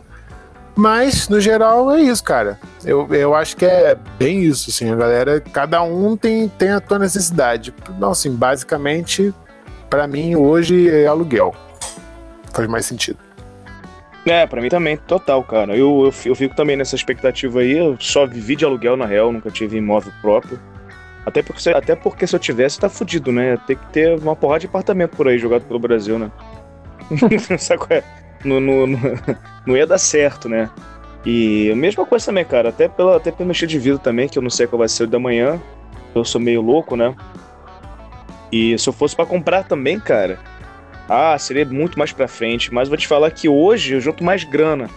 Mas, no geral, é isso, cara. Eu, eu acho que é bem isso, assim, a galera, cada um tem, tem a tua necessidade. Não, assim, basicamente, pra mim, hoje é aluguel. Faz mais sentido. É, pra mim também, total, cara. Eu, eu, eu fico também nessa expectativa aí. Eu só vivi de aluguel, na real, nunca tive imóvel próprio. Até porque, até porque se eu tivesse, tá fudido, né? Tem que ter uma porrada de apartamento por aí jogado pelo Brasil, né? Sabe qual é? Não, não, não, não ia dar certo, né? E a mesma coisa também, cara. Até, pela, até pelo estilo de vida também, que eu não sei qual vai ser o da manhã. Eu sou meio louco, né? E se eu fosse pra comprar também, cara, ah, seria muito mais pra frente. Mas vou te falar que hoje eu junto mais grana.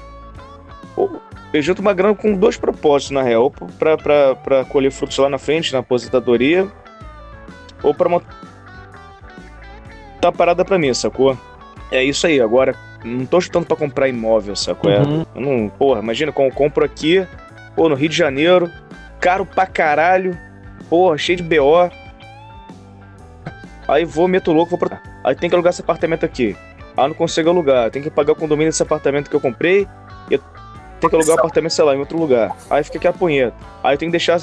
Eu junto uma grana com dois propósitos, na real. Ou pra, pra, pra colher frutos lá na frente, na aposentadoria. Ou pra montar parada pra mim, sacou? É isso aí. Agora, não tô chutando pra comprar imóvel, sacou? É, Uhum. eu não, porra, imagina como eu compro aqui, pô, no Rio de Janeiro, caro pra caralho, porra, cheio de BO. Aí vou, meto louco, vou pra. Aí tem que alugar esse apartamento aqui. Ah, não consigo alugar, tem que pagar o condomínio desse apartamento que eu comprei. E eu tenho que alugar o apartamento, sei lá, em outro lugar. Aí fica aqui a punheta. Aí eu tenho que deixar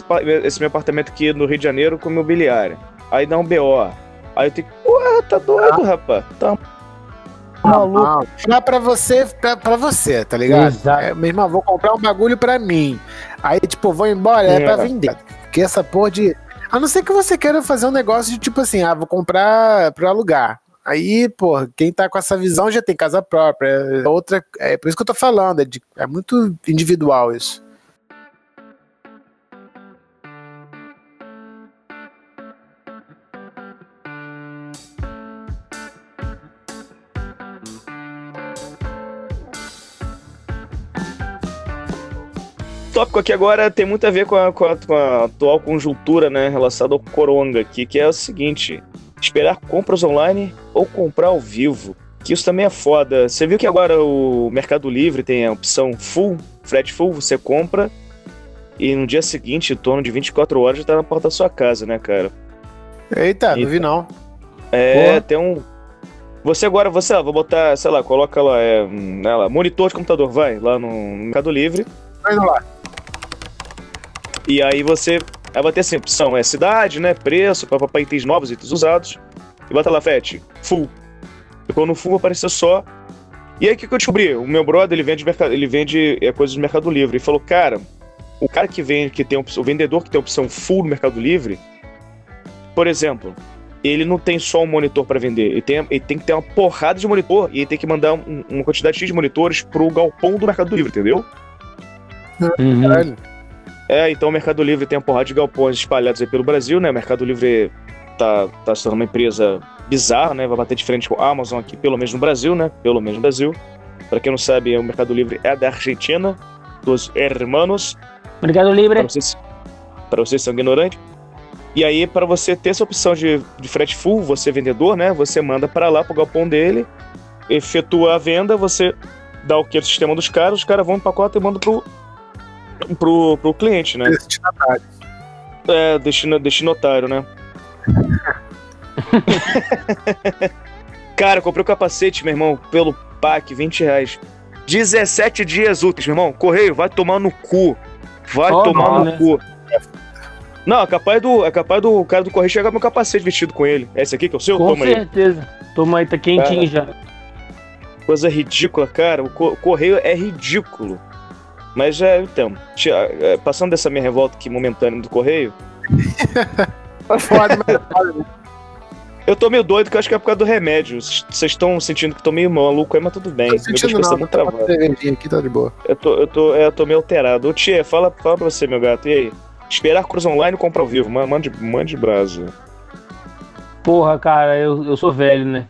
esse meu apartamento aqui no Rio de Janeiro com imobiliária. Aí dá um BO. Aí eu tenho que. Porra, tá doido, rapaz. Tá maluco. Ah, pra, pra você, pra, pra você, tá ligado? Exato. É, meu irmão, vou comprar um bagulho pra mim. Aí, tipo, vou embora, é, É. pra vender. Porque essa porra de. A não ser que você queira fazer um negócio de tipo assim, ah, vou comprar pra alugar. Aí, pô, quem tá com essa visão já tem casa própria. É outra. É por isso que eu tô falando, é, de- é muito individual isso. Tópico aqui agora tem muito a ver com a, com a- com a atual conjuntura, né, relacionada ao coronga aqui, que é o seguinte: esperar compras online ou comprar ao vivo. Que isso também é foda. Você viu que agora o Mercado Livre tem a opção full, frete full, você compra e no dia seguinte, em torno de 24 horas, já tá na porta da sua casa, né, cara? Eita, não Eita. vi não. É, tem um. Você agora, você, ó, vou botar, sei lá, coloca lá, é, hum, né, lá, monitor de computador, vai, lá no Mercado Livre. Vai lá. E aí você aí vai ter assim, opção, é cidade, né? Preço, papapá, itens novos, itens usados. E bota lá, frete, full. E quando no full vai aparecer só. E aí o que, que eu descobri? O meu brother, ele vende, mercado, ele vende é, coisas do Mercado Livre. Ele falou, cara, o cara que vende, que tem opção, o vendedor que tem opção full no Mercado Livre, por exemplo, ele não tem só um monitor para vender, ele tem, ele tem que ter uma porrada de monitor e ele tem que mandar um- uma quantidade X de monitores pro galpão do Mercado Livre, entendeu? Uhum. Caralho. É, então o Mercado Livre tem uma porrada de galpões espalhados aí pelo Brasil, né? O Mercado Livre tá, tá se tornando uma empresa bizarra, né? Vai bater de frente com a Amazon aqui, pelo menos no Brasil, né? Pelo menos no Brasil. Pra quem não sabe, o Mercado Livre é da Argentina. dos hermanos. Mercado Libre. Para vocês, para vocês que são ignorantes. E aí, para você ter essa opção de, de frete full, você vendedor, né? Você manda para lá pro galpão dele, efetua a venda, você dá o que? O sistema dos caras, os caras vão no pacote e mandam pro, pro, pro cliente, né? Destinatário. É, destina, destinatário, né? Cara, comprei o capacete, meu irmão, pelo PAC, 20 reais. 17 dias úteis, meu irmão. Correio, vai tomar no cu. Vai Só tomar não, no né? cu. Não, é capaz do, é capaz do cara do correio chegar o capacete vestido com ele. É esse aqui que é o seu? Com Toma aí. certeza. Toma aí, tá quentinho já. Coisa ridícula, cara. O co- correio é ridículo. Mas é, então, tia- é, passando dessa minha revolta aqui momentânea do correio, Foda, mas é foda, né? eu tô meio doido que eu acho que é por causa do remédio. Vocês estão sentindo que tô meio maluco aí, mas tudo bem. Tô Meu sentindo tá não, tá aqui, tá de boa. Eu tô, eu tô, é, eu tô meio alterado. Ô, Tia, fala, fala pra você, meu gato. E aí? Esperar Cruz Online ou comprar ao vivo? Ma- Mande, mande brasa. Porra, cara, eu, eu sou velho, né?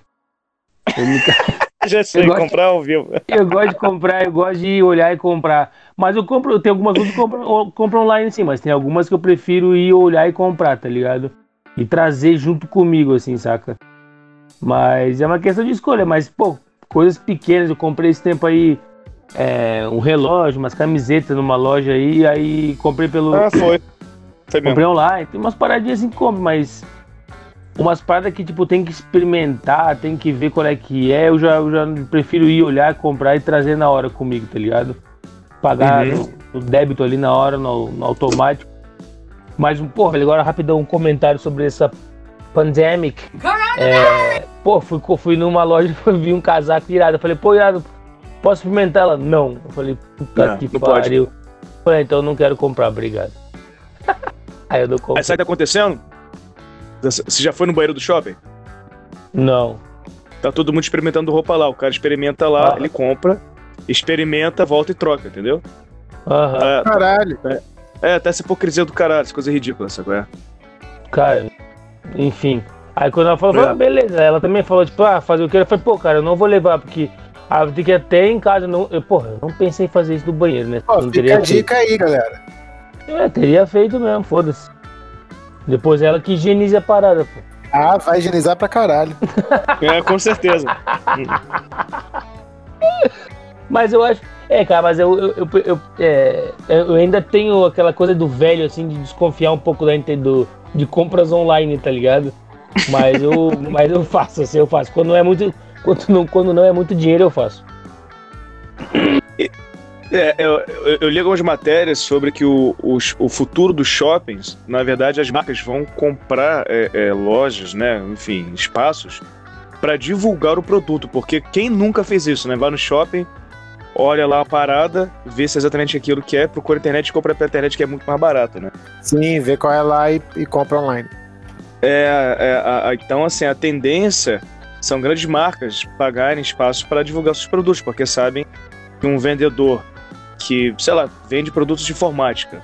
Eu, me- Já sei, Eu gosto- comprar ao vivo. eu gosto de comprar, eu gosto de olhar e comprar. Mas eu compro, tem algumas coisas que eu compro, compro online sim, mas tem algumas que eu prefiro ir olhar e comprar, tá ligado? E trazer junto comigo, assim, saca? Mas é uma questão de escolha, mas, pô, coisas pequenas, eu comprei esse tempo aí é, um relógio, umas camisetas numa loja aí, aí comprei pelo. Ah, foi. Foi mesmo. Comprei online, tem umas paradinhas assim que compro, mas umas paradas que tipo tem que experimentar, tem que ver qual é que é, eu já, eu já prefiro ir olhar, comprar e trazer na hora comigo, tá ligado? Pagar Uhum. no débito ali na hora, no, no automático. Mas, porra, velho, agora rapidão um comentário sobre essa pandemic. É, pô, fui, fui numa loja e vi um casaco irado. Eu falei, pô, irado, posso experimentar ela? Não. Eu falei, puta Não, que não pode. pariu. Eu Falei, então eu não quero comprar, obrigado. Aí eu dou compra. Aí sabe o que tá acontecendo? Você já foi no banheiro do shopping? Não. Tá todo mundo experimentando roupa lá. O cara experimenta lá, Ah. ele compra, experimenta, volta e troca, entendeu? Aham. É, Caralho. é tá essa hipocrisia do caralho, essa coisa ridícula, sabe? qual é? Cara, enfim. Aí quando ela falou, É. ah, beleza. Ela também falou, tipo, ah, fazer o que? Eu falei, pô, cara, eu não vou levar, porque ah, ter que ir até em casa. Não... Eu, porra, eu não pensei em fazer isso no banheiro, né? Ó, não fica teria a dica aí, galera. feito. É, teria feito mesmo, foda-se. Depois ela que higienize a parada, pô. Ah, vai higienizar pra caralho. É, com certeza. Mas eu acho. É, cara, mas eu, eu, eu, eu, é, eu ainda tenho aquela coisa do velho, assim, de desconfiar um pouco da do, de compras online, tá ligado? Mas eu, mas eu faço, assim, eu faço. Quando não é muito. Quando não, quando não é muito dinheiro, eu faço. É, eu, eu, eu li algumas matérias sobre que o, os- o futuro dos shoppings, na verdade, as marcas vão comprar é, é, lojas, né? Enfim, espaços, para divulgar o produto. Porque quem nunca fez isso, né? Vai no shopping, olha lá a parada, vê se é exatamente aquilo que é, procura a internet e compra pela internet, que é muito mais barato, né? Sim, vê qual é lá e, e compra online. É, é, então, assim, a tendência são grandes marcas pagarem espaço para divulgar seus produtos, porque sabem que um vendedor que, sei lá, vende produtos de informática.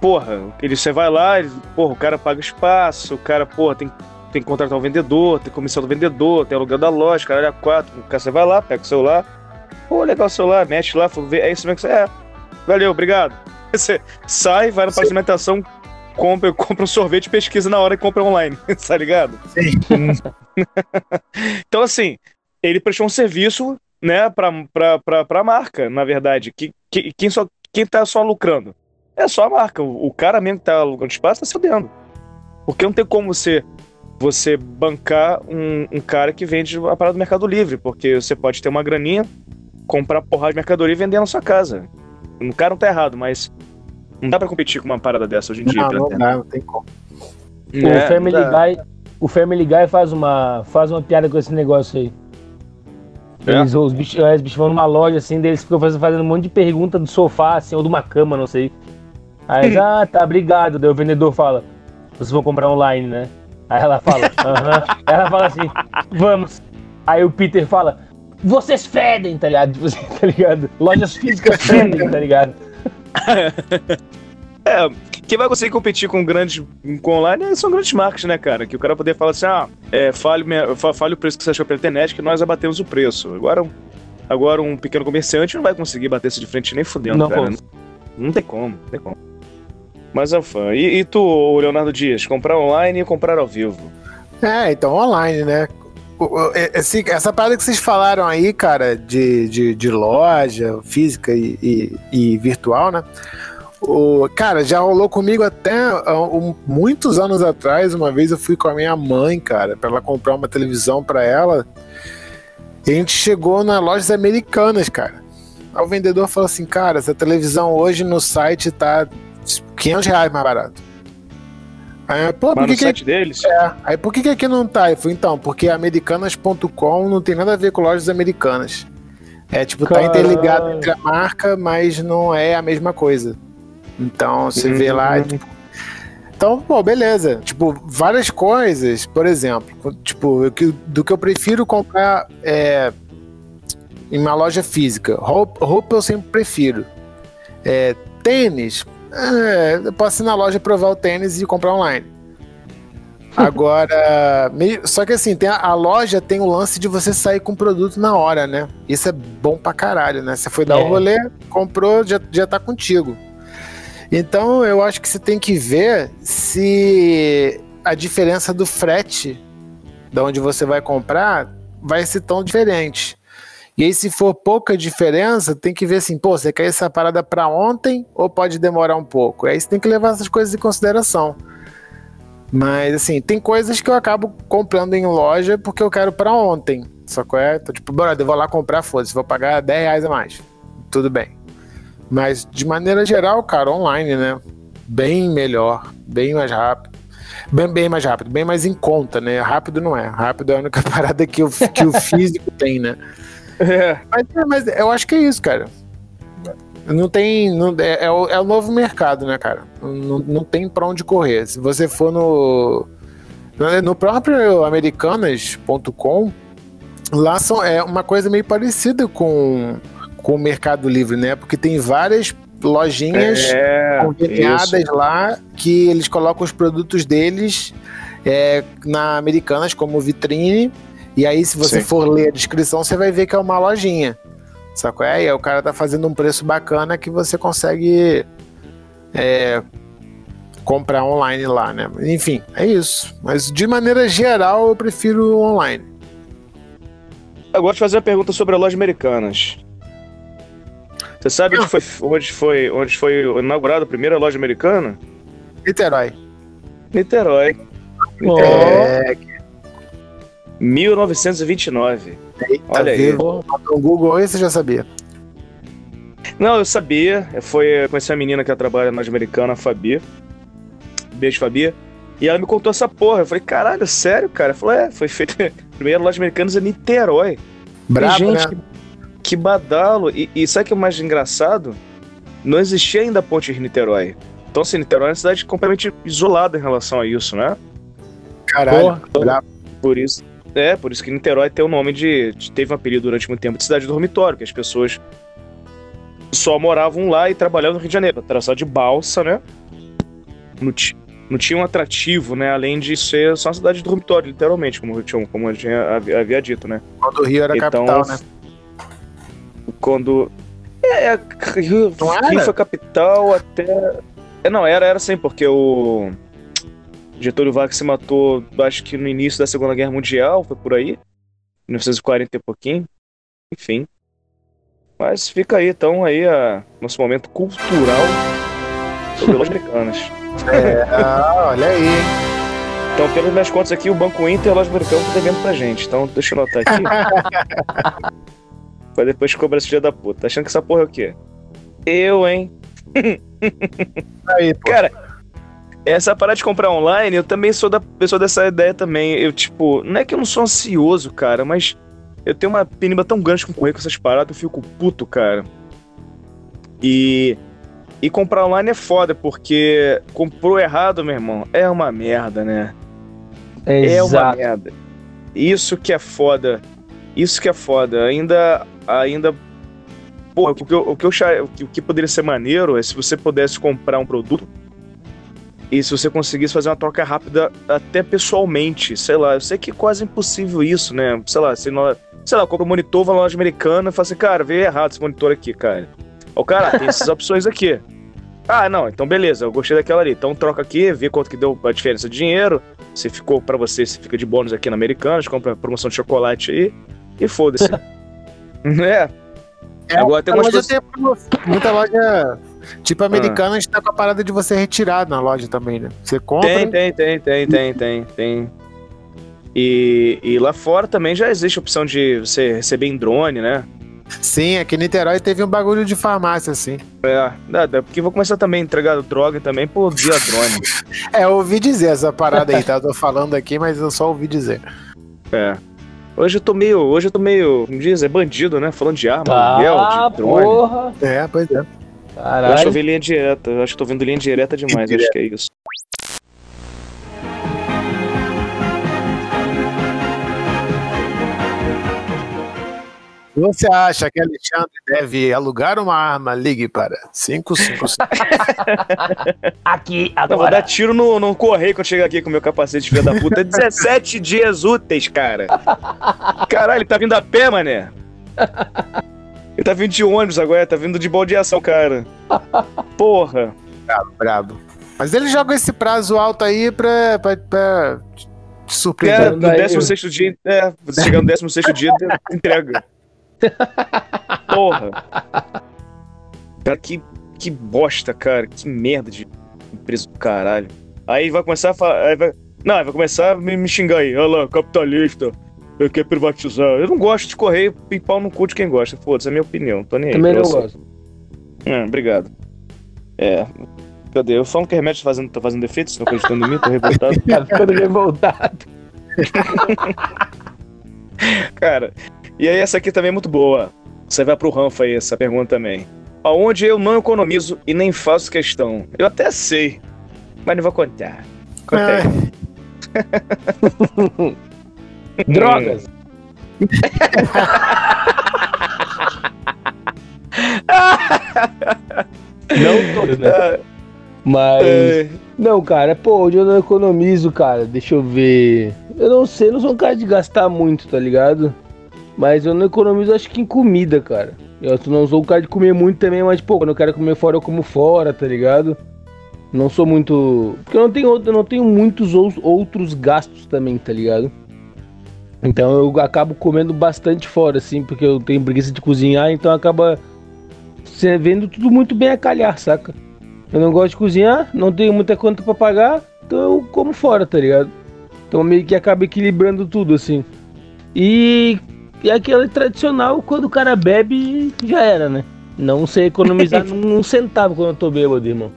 Porra, ele, você vai lá, ele, porra, o cara paga espaço, o cara, porra, tem, tem que contratar o vendedor, tem comissão do vendedor, tem aluguel da loja, caralho, a quatro. O cara, você vai lá, pega o celular, pô, legal o celular, mexe lá, vê, é isso mesmo que você é. Valeu, obrigado. Você sai, vai na parte de alimentação, compra, compra um sorvete, pesquisa na hora e compra online, tá ligado? Sim. então, assim, ele prestou um serviço, né, pra, pra, pra, pra marca, na verdade. Que, que, quem, só, quem tá só lucrando? É só a marca. O, o cara mesmo que tá alugando espaço tá se fudendo. Porque não tem como você, você bancar um, um cara que vende a parada do Mercado Livre, porque você pode ter uma graninha, comprar porrada de mercadoria e vender na sua casa. O cara não tá errado, mas não dá pra competir com uma parada dessa hoje em dia. Não, pra não dá, não tem como. O É, Family. Guy. O Family Guy faz uma, faz uma piada com esse negócio aí. É? Eles, os, bichos, é, os bichos vão numa loja assim, daí eles ficam fazendo, fazendo um monte de pergunta do sofá, assim, ou de uma cama, não sei. Aí eles, ah, tá, obrigado. Daí o vendedor fala, vocês vão comprar online, né? Aí ela fala, aham. Aí ela fala assim, vamos. Aí o Peter fala, vocês fedem, tá ligado? Tipo assim, tá ligado? Lojas físicas fedem, tá ligado? É, quem vai conseguir competir com grandes com online são grandes marcas, né, cara? Que o cara poder falar assim, ah, é, fale, fale o preço que você achou pela internet, que nós abatemos o preço. Agora, Agora, um pequeno comerciante não vai conseguir bater isso de frente nem fudendo, Não cara. consegue. Não tem como, não tem como. Mas é fã. E, e tu, Leonardo Dias, comprar online e comprar ao vivo? É, então online, né? O- o- esse- essa parada que vocês falaram aí, cara, de, de, de loja física e, e- e virtual, né? O, cara, já rolou comigo até um- muitos anos atrás. Uma vez eu fui com a minha mãe, cara, pra ela comprar uma televisão pra ela. E a gente chegou nas lojas americanas, cara. Aí o vendedor falou assim: Cara, essa televisão hoje no site tá 500 reais mais barato. Aí, eu, pô, por Mas que, no que site deles? Aí por que, que aqui não tá? Eu falei, então, porque americanas.com não tem nada a ver com lojas americanas. É tipo, tá Caralho. interligado entre a marca, mas não é a mesma coisa. Então, você vê lá, Uhum. tipo. Então, pô, beleza. Tipo, várias coisas, por exemplo, tipo, que- do que eu prefiro comprar é, em uma loja física. Roupa, roupa eu sempre prefiro. É, tênis, é, eu posso ir na loja provar o tênis e comprar online. Agora, só que assim, tem a, a loja tem o lance de você sair com o produto na hora, né? Isso é bom pra caralho, né? Você foi dar É. o rolê, comprou, já, já tá contigo. Então eu acho que você tem que ver se a diferença do frete da onde você vai comprar vai ser tão diferente. E aí, se for pouca diferença, tem que ver assim, pô, você quer essa parada pra ontem ou pode demorar um pouco? Aí você tem que levar essas coisas em consideração. Mas assim, tem coisas que eu acabo comprando em loja porque eu quero pra ontem. Só que é, tô, tipo, brother, eu vou lá comprar, foda-se, vou pagar 10 reais a mais. Tudo bem. Mas de maneira geral, cara, online, né? Bem melhor, bem mais rápido. Bem, bem mais rápido, bem mais em conta, né? Rápido não é. Rápido é a única parada que o, que o físico tem, né? É. Mas, é, mas eu acho que é isso, cara. Não tem. Não, é, é o, é o novo mercado, né, cara? Não, não tem pra onde correr. Se você for no. No próprio americanas.com, lá são, é uma coisa meio parecida com, com o Mercado Livre, né? Porque tem várias lojinhas É, conveniadas isso. lá que eles colocam os produtos deles é, na Americanas como vitrine. E aí, se você Sim. for ler a descrição, você vai ver que é uma lojinha. Sacou? É, e aí o cara tá fazendo um preço bacana que você consegue é, comprar online lá, né? Enfim, é isso. Mas de maneira geral, eu prefiro online. Eu gosto de fazer uma pergunta sobre a loja Americanas. Você sabe onde foi, onde foi, onde foi inaugurada a primeira loja americana? Niterói. Niterói. Ó, É, 1929. eita, Olha aí. No Google aí você já sabia. Não, eu sabia. Foi conheci a menina que trabalha na loja americana, a Fabi. Beijo, Fabi. E ela me contou essa porra. Eu falei, caralho, sério, cara? Ela falou, é, foi feita. A primeira loja americana em Niterói. Brabo, e, gente, né? que, que badalo. E, e sabe o que é o mais engraçado? Não existia ainda a ponte de Niterói. Então, assim, Niterói é uma cidade completamente isolada em relação a isso, né? Caralho. Porra. Por isso. É, por isso que Niterói tem o nome de. de- Teve um apelido durante muito tempo de cidade dormitório, que as pessoas só moravam lá e trabalhavam no Rio de Janeiro. Atravessar de balsa, né? Não, não tinha um atrativo, né? Além de ser só uma cidade de dormitório, literalmente, como eu tinha, como havia, havia dito, né? Quando o Rio era Então, capital, né? Quando. É, é, Rio, era? Rio foi capital até. É, não, era, era sim, porque o. Getúlio Vargas se matou, acho que no início da Segunda Guerra Mundial, foi por aí. 1940 e pouquinho. Enfim. Mas fica aí, então, aí, a nosso momento cultural sobre lojas americanas. Ah, olha aí. Então, pelas minhas contas aqui, o Banco Inter e a loja americana estão devendo pra gente. Então, deixa eu anotar aqui. pra depois cobrar esse dia da puta. Tá achando que essa porra é o quê? Eu, hein? Aí, pô. Cara, essa parada de comprar online, eu também sou da pessoa dessa ideia também. Eu, tipo, não é que eu não sou ansioso, cara, mas eu tenho uma penimba tão grande com correr com essas paradas, eu fico puto, cara. E. E comprar online é foda, porque comprou errado, meu irmão, é uma merda, né? É uma Exato. merda. Isso que é foda. Isso que é foda. Ainda. Ainda. Porra, o que, eu, o, que eu, o que poderia ser maneiro é se você pudesse comprar um produto e se você conseguisse fazer uma troca rápida até pessoalmente. Sei lá, eu sei que é quase impossível isso, né? Sei lá, se não, sei lá, eu compro um monitor, vou na loja americana e falo assim, cara, veio errado esse monitor aqui, cara. O cara, tem essas opções aqui. Ah, não, então beleza, eu gostei daquela ali. Então troca aqui, vê quanto que deu a diferença de dinheiro. Se ficou pra você, se fica de bônus aqui na Americanas, compra promoção de chocolate aí e foda-se. é. É, Agora tem umas pessoas- tem muita loja. Tipo, americana, a gente tá com a parada de você retirar na loja também, né? Você compra. Tem, tem, tem, tem, tem, tem, tem. E, e lá fora também já existe a opção de você receber em drone, né? Sim, aqui em Niterói teve um bagulho de farmácia, assim. É, dá, porque vou começar também a entregar droga também por via drone. É, eu ouvi dizer essa parada aí, tá? Eu tô falando aqui, mas eu só ouvi dizer. É. Hoje eu tô meio. Hoje eu tô meio. Como diz? É bandido, né? Falando de arma, aluguel, Ah, de drone. porra. É, pois é. Eu acho que eu Caralho. vi linha direta. Eu acho que tô vendo linha direta demais, acho que é isso. Você acha que Alexandre deve alugar uma arma, ligue para 555. Aqui, Não, vou agora. dar tiro no, no correio quando chegar aqui com meu capacete, filho da puta. É 17 dias úteis, cara. Caralho, ele tá vindo a pé, mané. Ele tá vindo de ônibus agora, tá vindo de baldeação, cara. Porra. Brabo. Mas ele joga esse prazo alto aí pra, pra, pra te É, surpreender. no daí, 16 dia, é, você chegar no 16 dia, entrega. Porra. Cara, que, que bosta, cara. Que merda de empresa do caralho. Aí vai começar a falar. aí vai- não, aí vai começar a me, me xingar aí. Olha lá, capitalista. Eu quero privatizar. Eu não gosto de correio e pau no cu de quem gosta. Foda-se, é a minha opinião. Tô nem aí. Também não gosto. Ah, obrigado. É. Cadê? Eu falo que o remédio tá fazendo, tá fazendo efeito, você não acreditando em mim, tô revoltado. Tá ficando revoltado. Cara, e aí essa aqui também é muito boa. Você vai pro Ranfa aí, essa pergunta também. Aonde eu não economizo e nem faço questão. Eu até sei, mas não vou contar. Conta aí. Drogas. Não todos, né? Mas. é, Não, cara, pô, onde eu não economizo, cara, deixa eu ver. Eu não sei, eu não sou um cara de gastar muito, tá ligado? Mas eu não economizo, acho que em comida, cara. Eu não sou um cara de comer muito também, mas, pô, quando eu quero comer fora, eu como fora, tá ligado? Não sou muito. Porque eu não tenho, eu não tenho muitos ou- outros gastos também, tá ligado? Então eu acabo comendo bastante fora, assim, porque eu tenho preguiça de cozinhar, então acaba se- vendo tudo muito bem a calhar, saca? Eu não gosto de cozinhar, não tenho muita conta pra pagar, então eu como fora, tá ligado? Então meio que acaba equilibrando tudo, assim. E, e aquele tradicional, quando o cara bebe, já era, né? Não sei economizar num centavo quando eu tô bêbado, irmão.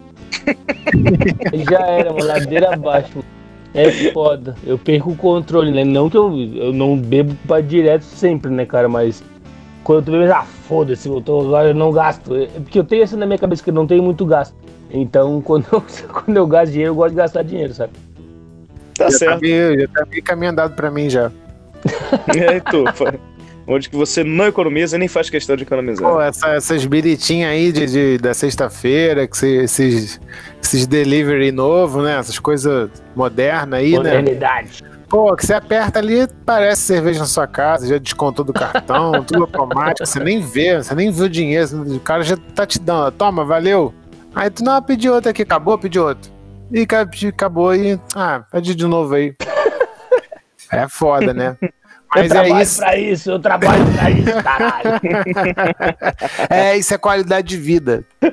já era, mano, ladeira abaixo. É foda. Eu perco o controle, né? Não que eu, eu não bebo pra direto sempre, né, cara? Mas quando eu tô bebendo, ah, foda-se, eu tô, eu não gasto. É porque eu tenho isso na minha cabeça que eu não tenho muito gasto. Então, quando eu, quando eu gasto dinheiro, eu gosto de gastar dinheiro, sabe? tá Já tá, certo. meio, já tá meio caminho andado pra mim já. E aí, tu? Onde que você não economiza e nem faz questão de economizar. Pô, essa- essas biritinhas aí de, de- da sexta-feira, que se- esses, esses delivery novo, né? Essas coisas modernas aí, né? Modernidade. Pô, que você aperta ali, parece cerveja na sua casa, já descontou do cartão, tudo automático, você nem vê, você nem vê o dinheiro, o cara já tá te dando, toma, valeu. Aí tu, não, pedi outra aqui, acabou, pedi outro. E pedi- acabou e, ah, pede de novo aí. É foda, né? Mas eu é trabalho isso, pra isso, eu trabalho pra isso, caralho. é, isso é qualidade de vida.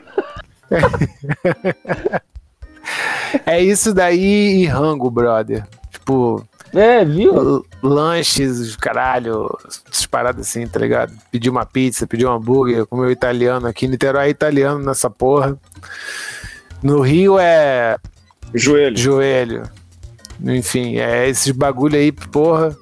É isso daí e rango, brother. Tipo, É, viu? Lanches, caralho, essas paradas assim, tá ligado? Pedir uma pizza, pedir um hambúrguer, comer italiano aqui. Niterói é italiano nessa porra. No Rio é Joelho. joelho. Enfim, é esses bagulho aí, porra.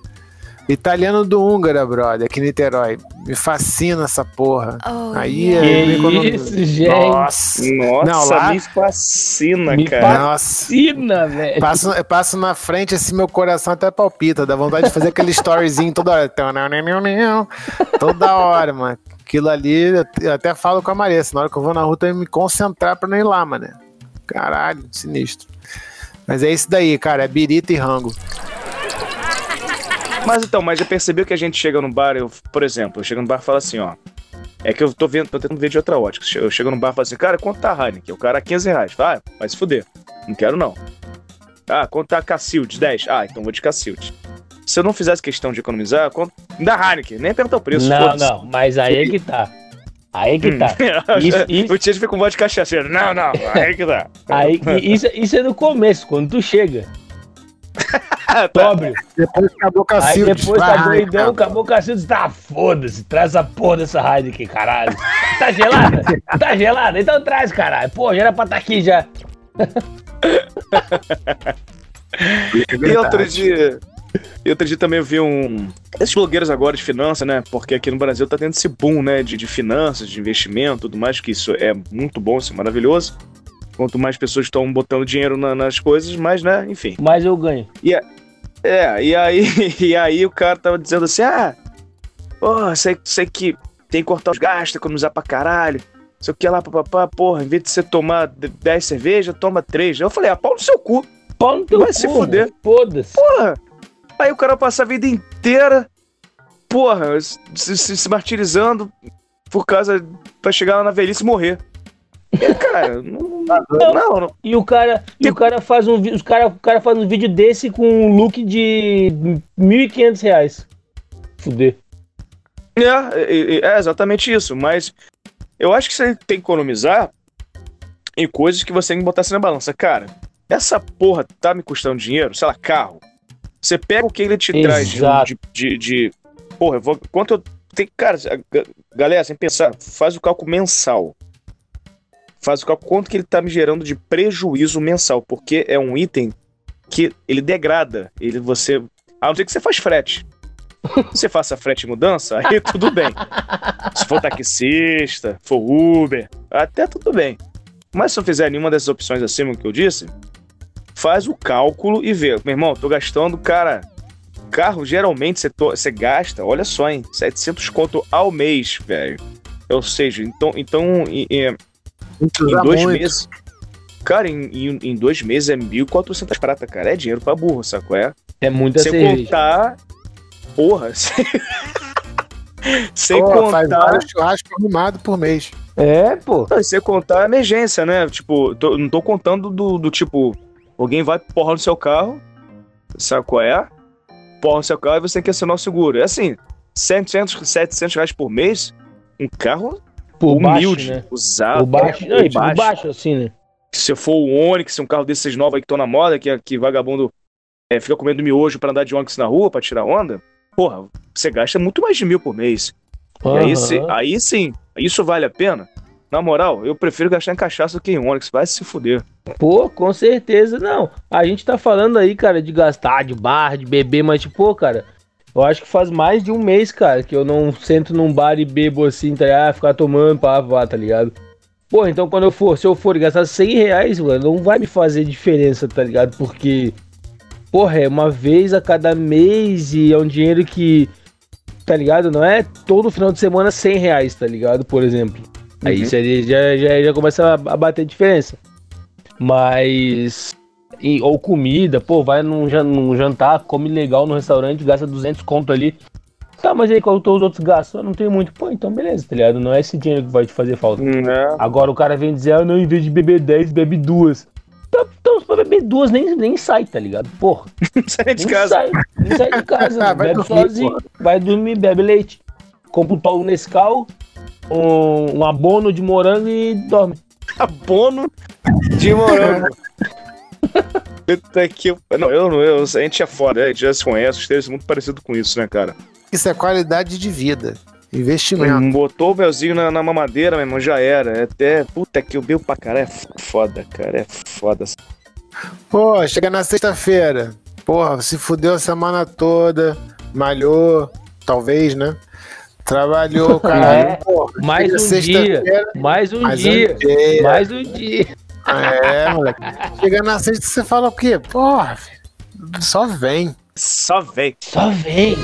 Italiano do Húngara, brother, aqui em Niterói. Me fascina essa porra. Oh, Aí yeah. é. Isso, gente. Nossa. Nossa, Não, lá- me fascina, Me cara. Nossa. Fascina, velho. Passo, eu passo na frente, assim, meu coração até palpita. Dá vontade de fazer aquele storyzinho toda hora. Toda hora, mano. Aquilo ali, eu até falo com a Marissa. Na hora que eu vou na rua, eu me concentrar pra não ir lá, mano. Caralho, sinistro. Mas é isso daí, cara. É birita e rango. Mas então, mas já percebeu que a gente chega no bar, eu, por exemplo, eu chego no bar e falo assim, ó. É que eu tô vendo, tô tentando ver de outra ótica. Eu chego no bar e falo assim, cara, quanto tá a Heineken? O cara, 15 reais. Fala, ah, vai se fuder. Não quero não. Ah, quanto tá a Cacilde? 10. Ah, então vou de Cacilde. Se eu não fizesse questão de economizar, quanto... da Heineken, nem perguntar o preço. Não, não, mas aí é que tá. Aí que tá. Isso, isso, O Tio fica com voz de cachaceiro. Não, não, aí que tá. aí, isso, isso é no começo, quando tu chega. Tá. Sóbrio. Depois acabou o Aí depois tá doidão, cara. acabou o cacete, tá foda-se, traz a porra dessa Heineken, caralho. Tá gelada? Tá gelada? Então traz, caralho. Pô, já era pra estar aqui já. É E outro dia. E outro dia também eu vi um. Esses blogueiros agora de finanças, né? Porque aqui no Brasil tá tendo esse boom, né? De, de finanças, de investimento tudo mais, que isso é muito bom, isso é maravilhoso. Quanto mais pessoas estão botando dinheiro na- nas coisas, mais, né? Enfim. Mas eu ganho. É, e aí, e aí o cara tava dizendo assim: ah, porra, sei, sei que tem que cortar os gastos, economizar pra caralho. Sei o que lá, papapá, porra, em vez de você tomar 10 cervejas, toma 3. Eu falei, ah, pau no seu cu. Pau no teu Vai cu, se fuder. Foda-se. Porra! Aí o cara passa a vida inteira, porra, se, se- se martirizando por causa. pra chegar lá na velhice e morrer. E, cara, não, não, não. E o cara, e o cara faz um, os cara, o cara faz um vídeo desse com um look de 1.500 reais. Fuder. É, é, exatamente isso, mas eu acho que você tem que economizar em coisas que você tem que botar assim na balança. Cara, essa porra tá me custando dinheiro, sei lá, carro. Você pega o que ele te traz de, Exato. de, de, Porra, eu vou, quanto eu. Tem, cara, galera, sem pensar, faz o cálculo mensal. Faz o cálculo quanto que ele tá me gerando de prejuízo mensal, porque é um item que ele degrada. Ele você. A não ser que você faz frete. Se você faça frete e mudança, aí tudo bem. Se for taxista, for Uber, até tudo bem. Mas se não fizer nenhuma dessas opções acima que eu disse, faz o cálculo e vê. Meu irmão, tô gastando, cara. Carro, geralmente, você, to- você gasta, olha só, hein? 700 conto ao mês, velho. Ou seja, então, então em- Muito em dois muito. meses. Cara, em, em, em dois meses é 1.400 prata, cara. É dinheiro pra burro, saco? É? É muita Sem cerveja. contar. Porra, sem, faz contar. vários churrascos arrumados por mês. É, pô. Não, e sem contar a emergência, né? Tipo, tô- não tô contando do, do tipo, alguém vai porra no seu carro, sabe qual é? Porra no seu carro e você tem que assinar o seguro. É assim, 700, 700 reais por mês, um carro Por humilde, baixo, né? usado. Por baixo, não, tipo, baixo. baixo, assim, né? Se for o Onix, um carro desses novos aí que estão na moda, que, que vagabundo é, fica comendo miojo pra andar de Onix na rua, pra tirar onda, porra, você gasta muito mais de mil por mês. E aí, se- aí sim, isso vale a pena? Na moral, eu prefiro gastar em cachaça do que em Onix, vai se fuder. Pô, com certeza, não. A gente tá falando aí, cara, de gastar, de bar, de beber, mas, tipo, pô, cara, eu acho que faz mais de um mês, cara, que eu não sento num bar e bebo assim, tá ligado? Ficar tomando pra vá, tá ligado? Pô, então quando eu for, se eu for gastar 100 reais, mano, não vai me fazer diferença, tá ligado? Porque, porra, é uma vez a cada mês e é um dinheiro que, tá ligado? Não é todo final de semana 100 reais, tá ligado? Por exemplo. Aí Uhum. isso aí já, já, já começa a, a bater diferença. Mas. E- ou comida, pô, vai num, num jantar, come legal no restaurante, gasta 200 conto ali. Tá, mas aí qual todos os outros gastos? Eu não tenho muito. Pô, então beleza, tá ligado? Não é esse dinheiro que vai te fazer falta. Né? Agora o cara vem dizer, ah, não, em vez de beber 10, bebe duas. Tá, então, for beber duas, nem, nem sai, tá ligado? Porra, Sai de nem casa. sai, nem sai de casa, Ah, bebe dormir, sozinho, vai dormir, bebe leite. Compra um pão Nescau, um, um abono de morango e dorme. Abono de morango. Puta que. Não, eu não. Eu, a gente é foda, a gente já se conhece, os três são muito parecidos com isso, né, cara? Isso é qualidade de vida. Investimento. Botou o melzinho na, na mamadeira, meu irmão, já era. É até. Puta que eu bebo pra caralho. É foda, cara. É foda. Pô, chega na sexta-feira. Porra, se fudeu a semana toda. Malhou, talvez, né? Trabalhou, caralho. É, Porra, mais um sexta-feira, Mais um mais dia, um dia. mais um dia. É, moleque. Chega na sexta, você fala o quê? Porra, filho, só vem. Só vem. Só vem.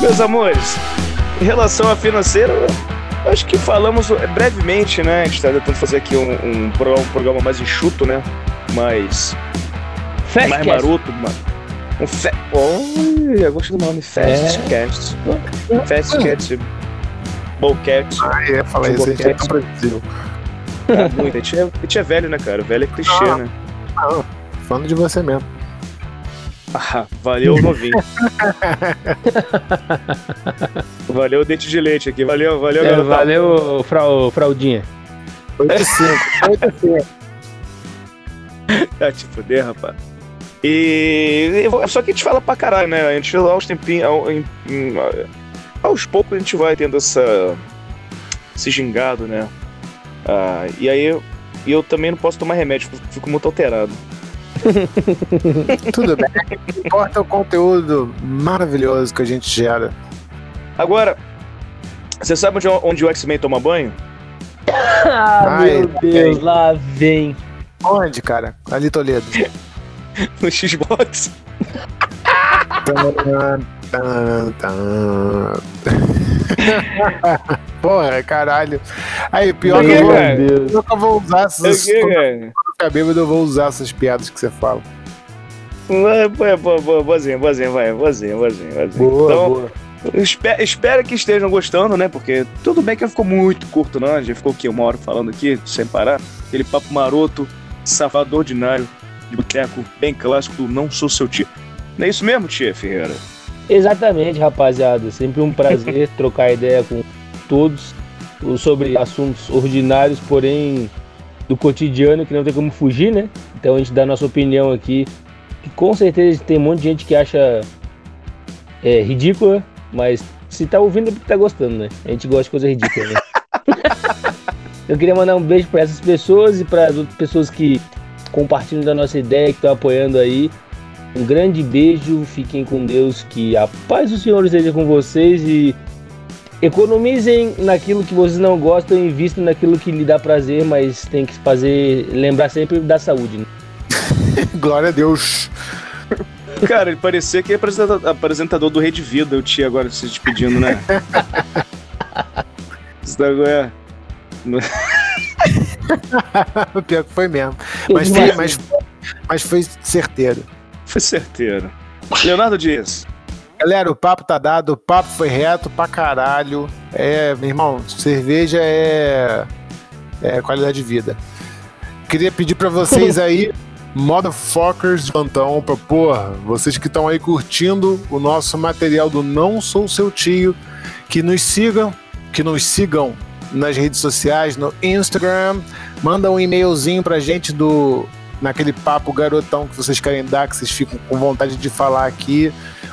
Meus amores, em relação à financeira, Acho que falamos brevemente, né? A gente tá tentando fazer aqui um, um, pro- um programa mais enxuto, né? Mais, mais Fastcast. maroto, mano. Um fe... Olha, eu gosto do nome. Fastcast. Fastcast. Bowcat. Ah, ia falar isso, a gente é Brasil. Tá muito. A gente, é, a gente é velho, né, cara? Velho é clichê, Ah. né? Não, falando de você mesmo. Ah, valeu, novinho. valeu, dente de leite aqui. Valeu, valeu, É, garotão. valeu, frau, Fraudinha. 8,5. 8,5. Ah, te fuder, rapaz. E. e- Só que a gente fala pra caralho, né? A gente aos tempinhos. ao- em- em- aos poucos a gente vai tendo essa. esse gingado, né? Ah, e aí eu, e eu também não posso tomar remédio, fico- fico muito alterado. Tudo bem. O que importa é o conteúdo maravilhoso que a gente gera. Agora, você sabe onde, onde o X-Men toma banho? Ah, Ai, meu Deus, lá vem. Onde, cara? Ali Toledo. No Xbox. Porra, caralho. Aí, pior que eu vou, nunca vou usar essas. que, eu cara? ficar bêbado, eu vou usar essas piadas que você fala. Boazinha, boazinha, vai, boazinha, boazinha, boazinha. Boa, então, boa. Espero, espero que estejam gostando, né? Porque tudo bem que ficou muito curto, não. A gente ficou aqui uma hora falando aqui, sem parar. Aquele papo maroto, safado ordinário, de boteco, bem clássico do Não Sou Seu Tio. Não é isso mesmo, tia Ferreira? Exatamente, rapaziada. Sempre um prazer trocar ideia com todos sobre assuntos ordinários, porém do cotidiano, que não tem como fugir, né? Então a gente dá a nossa opinião aqui, que com certeza tem um monte de gente que acha é, ridícula, mas se tá ouvindo é porque tá gostando, né? A gente gosta de coisa ridícula, né? Eu queria mandar um beijo para essas pessoas e para as outras pessoas que compartilham da nossa ideia, que estão apoiando aí. Um grande beijo, fiquem com Deus, que a paz do Senhor esteja com vocês e economizem naquilo que vocês não gostam e invistam naquilo que lhe dá prazer, mas tem que fazer, lembrar sempre da saúde. Né? Glória a Deus. Cara, ele parecia que é apresentador, apresentador do Rede Vida, o tio agora se despedindo, né? Isso daí é. O pior que foi mesmo. Mas foi, mas, mas foi certeiro. Foi certeiro. Leonardo Dias. Galera, o papo tá dado, o papo foi reto pra caralho. É, meu irmão, cerveja é, é qualidade de vida. Queria pedir pra vocês aí, motherfuckers de plantão, pra porra, vocês que estão aí curtindo o nosso material do Não Sou Seu Tio, que nos sigam, que nos sigam nas redes sociais, no Instagram, manda um e-mailzinho pra gente do naquele papo garotão que vocês querem dar, que vocês ficam com vontade de falar aqui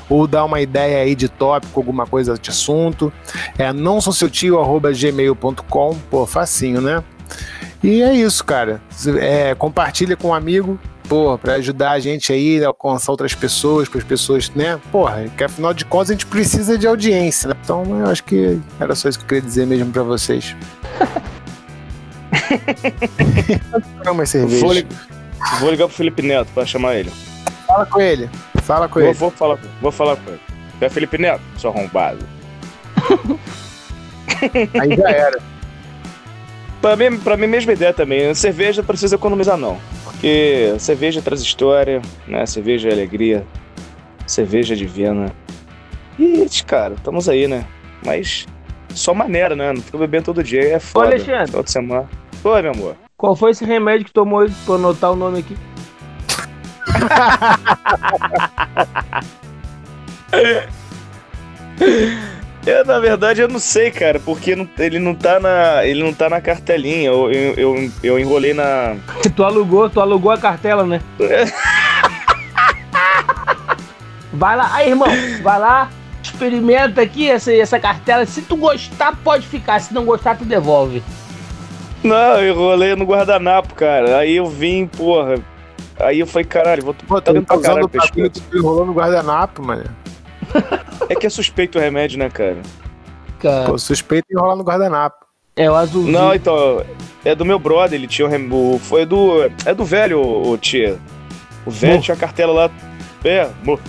ou dar uma ideia aí de tópico, alguma coisa de assunto. É não sou seu tio, arroba gmail.com. Pô, facinho, né? E é isso, cara. É, compartilha com um amigo, porra, pra ajudar a gente aí a alcançar outras pessoas, para as pessoas, né? Porra, que afinal de contas a gente precisa de audiência, né? Então eu acho que era só isso que eu queria dizer mesmo pra vocês. Mais cerveja. Vou, li- vou ligar pro Felipe Neto pra chamar ele. Fala com ele. Fala com Vou, ele. vou falar, vou falar com ele. É Felipe Neto, seu arrombado. Aí já era. Pra mim, pra mim, mesma ideia também. Cerveja não precisa economizar, não. Porque cerveja traz história, né? Cerveja é alegria. Cerveja é divina. E, cara, estamos aí, né? Mas só maneira, né? Não fica bebendo todo dia, é foda. Alexandre. Final de semana. Oi, meu amor. Qual foi esse remédio que tomou pra anotar o nome aqui? Eu, na verdade, eu não sei, cara, porque não- ele não tá na, ele não tá na cartelinha. Eu, eu, eu, eu enrolei na. Tu alugou, tu alugou a cartela, né? vai lá, aí irmão, vai lá, experimenta aqui essa, essa cartela. Se tu gostar, pode ficar. Se não gostar, tu devolve. Não, eu enrolei no guardanapo, cara. Aí eu vim, porra. Aí eu falei, caralho, vou Pô, tá tu dando tá pra usando caralho o que tu enrolou no guardanapo, mano. É que é suspeito o remédio, né, cara? Cara, Pô, suspeito em enrolar no guardanapo. é o azulzinho. Não, então, é do meu brother, ele tinha o rem- o Foi do. É do velho, o tia. O velho Mo. tinha a cartela lá. É, mo.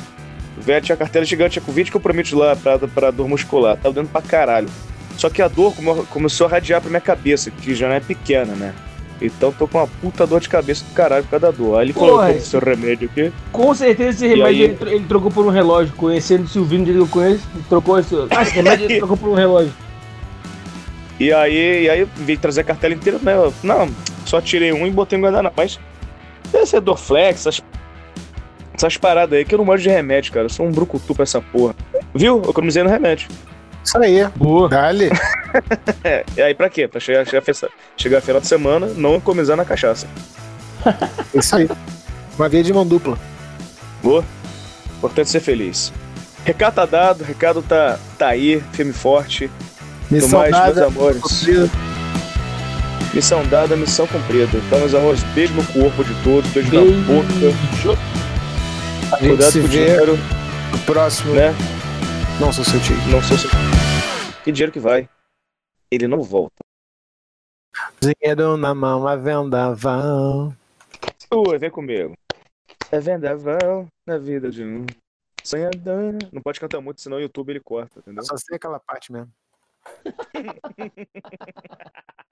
O velho tinha a cartela gigante, tinha com 20 compromissos lá pra, pra dor muscular. Tava dando pra caralho. Só que a dor come- começou a radiar pra minha cabeça, que já não é pequena, né? Então tô com uma puta dor de cabeça do caralho por causa da dor. Aí ele Porra, colocou esse- esse seu remédio aqui. Com certeza esse E remédio aí? ele, ele trocou por um relógio. Conhecendo o Silvino, ele conhece, ele trocou esse. Ah, esse remédio ele trocou por um relógio. E aí, e aí veio trazer a cartela inteira, né? Eu, não, só tirei um e botei um guardanapo. Mas esse é Dorflex, essas, essas paradas aí, que eu não gosto de remédio, cara. Eu sou um brucutu pra essa porra. Viu? Eu economizei no remédio. Isso aí. Boa. Dali. É, e aí pra quê? Pra chegar, chegar, chegar a final de semana, não economizar na cachaça. Isso aí. Uma via de mão dupla. Boa? Importante ser feliz. Recado tá dado, recado tá, tá aí, firme e forte. Missão mais, meus dada. amores. cumprida. Missão dada, missão cumprida. Então, meus amores, beijo no corpo de todos, beijo, na boca. Beijo. A gente Cuidado se com o dinheiro, no próximo. né? Não sou seu tio. Não sou seu. Que dinheiro que vai? Ele não volta. Dinheiro na mão, a vendaval. Ui, vem comigo. É vendaval na vida de um sonhador. Não pode cantar muito, senão o YouTube ele corta, entendeu? Só sei aquela parte mesmo.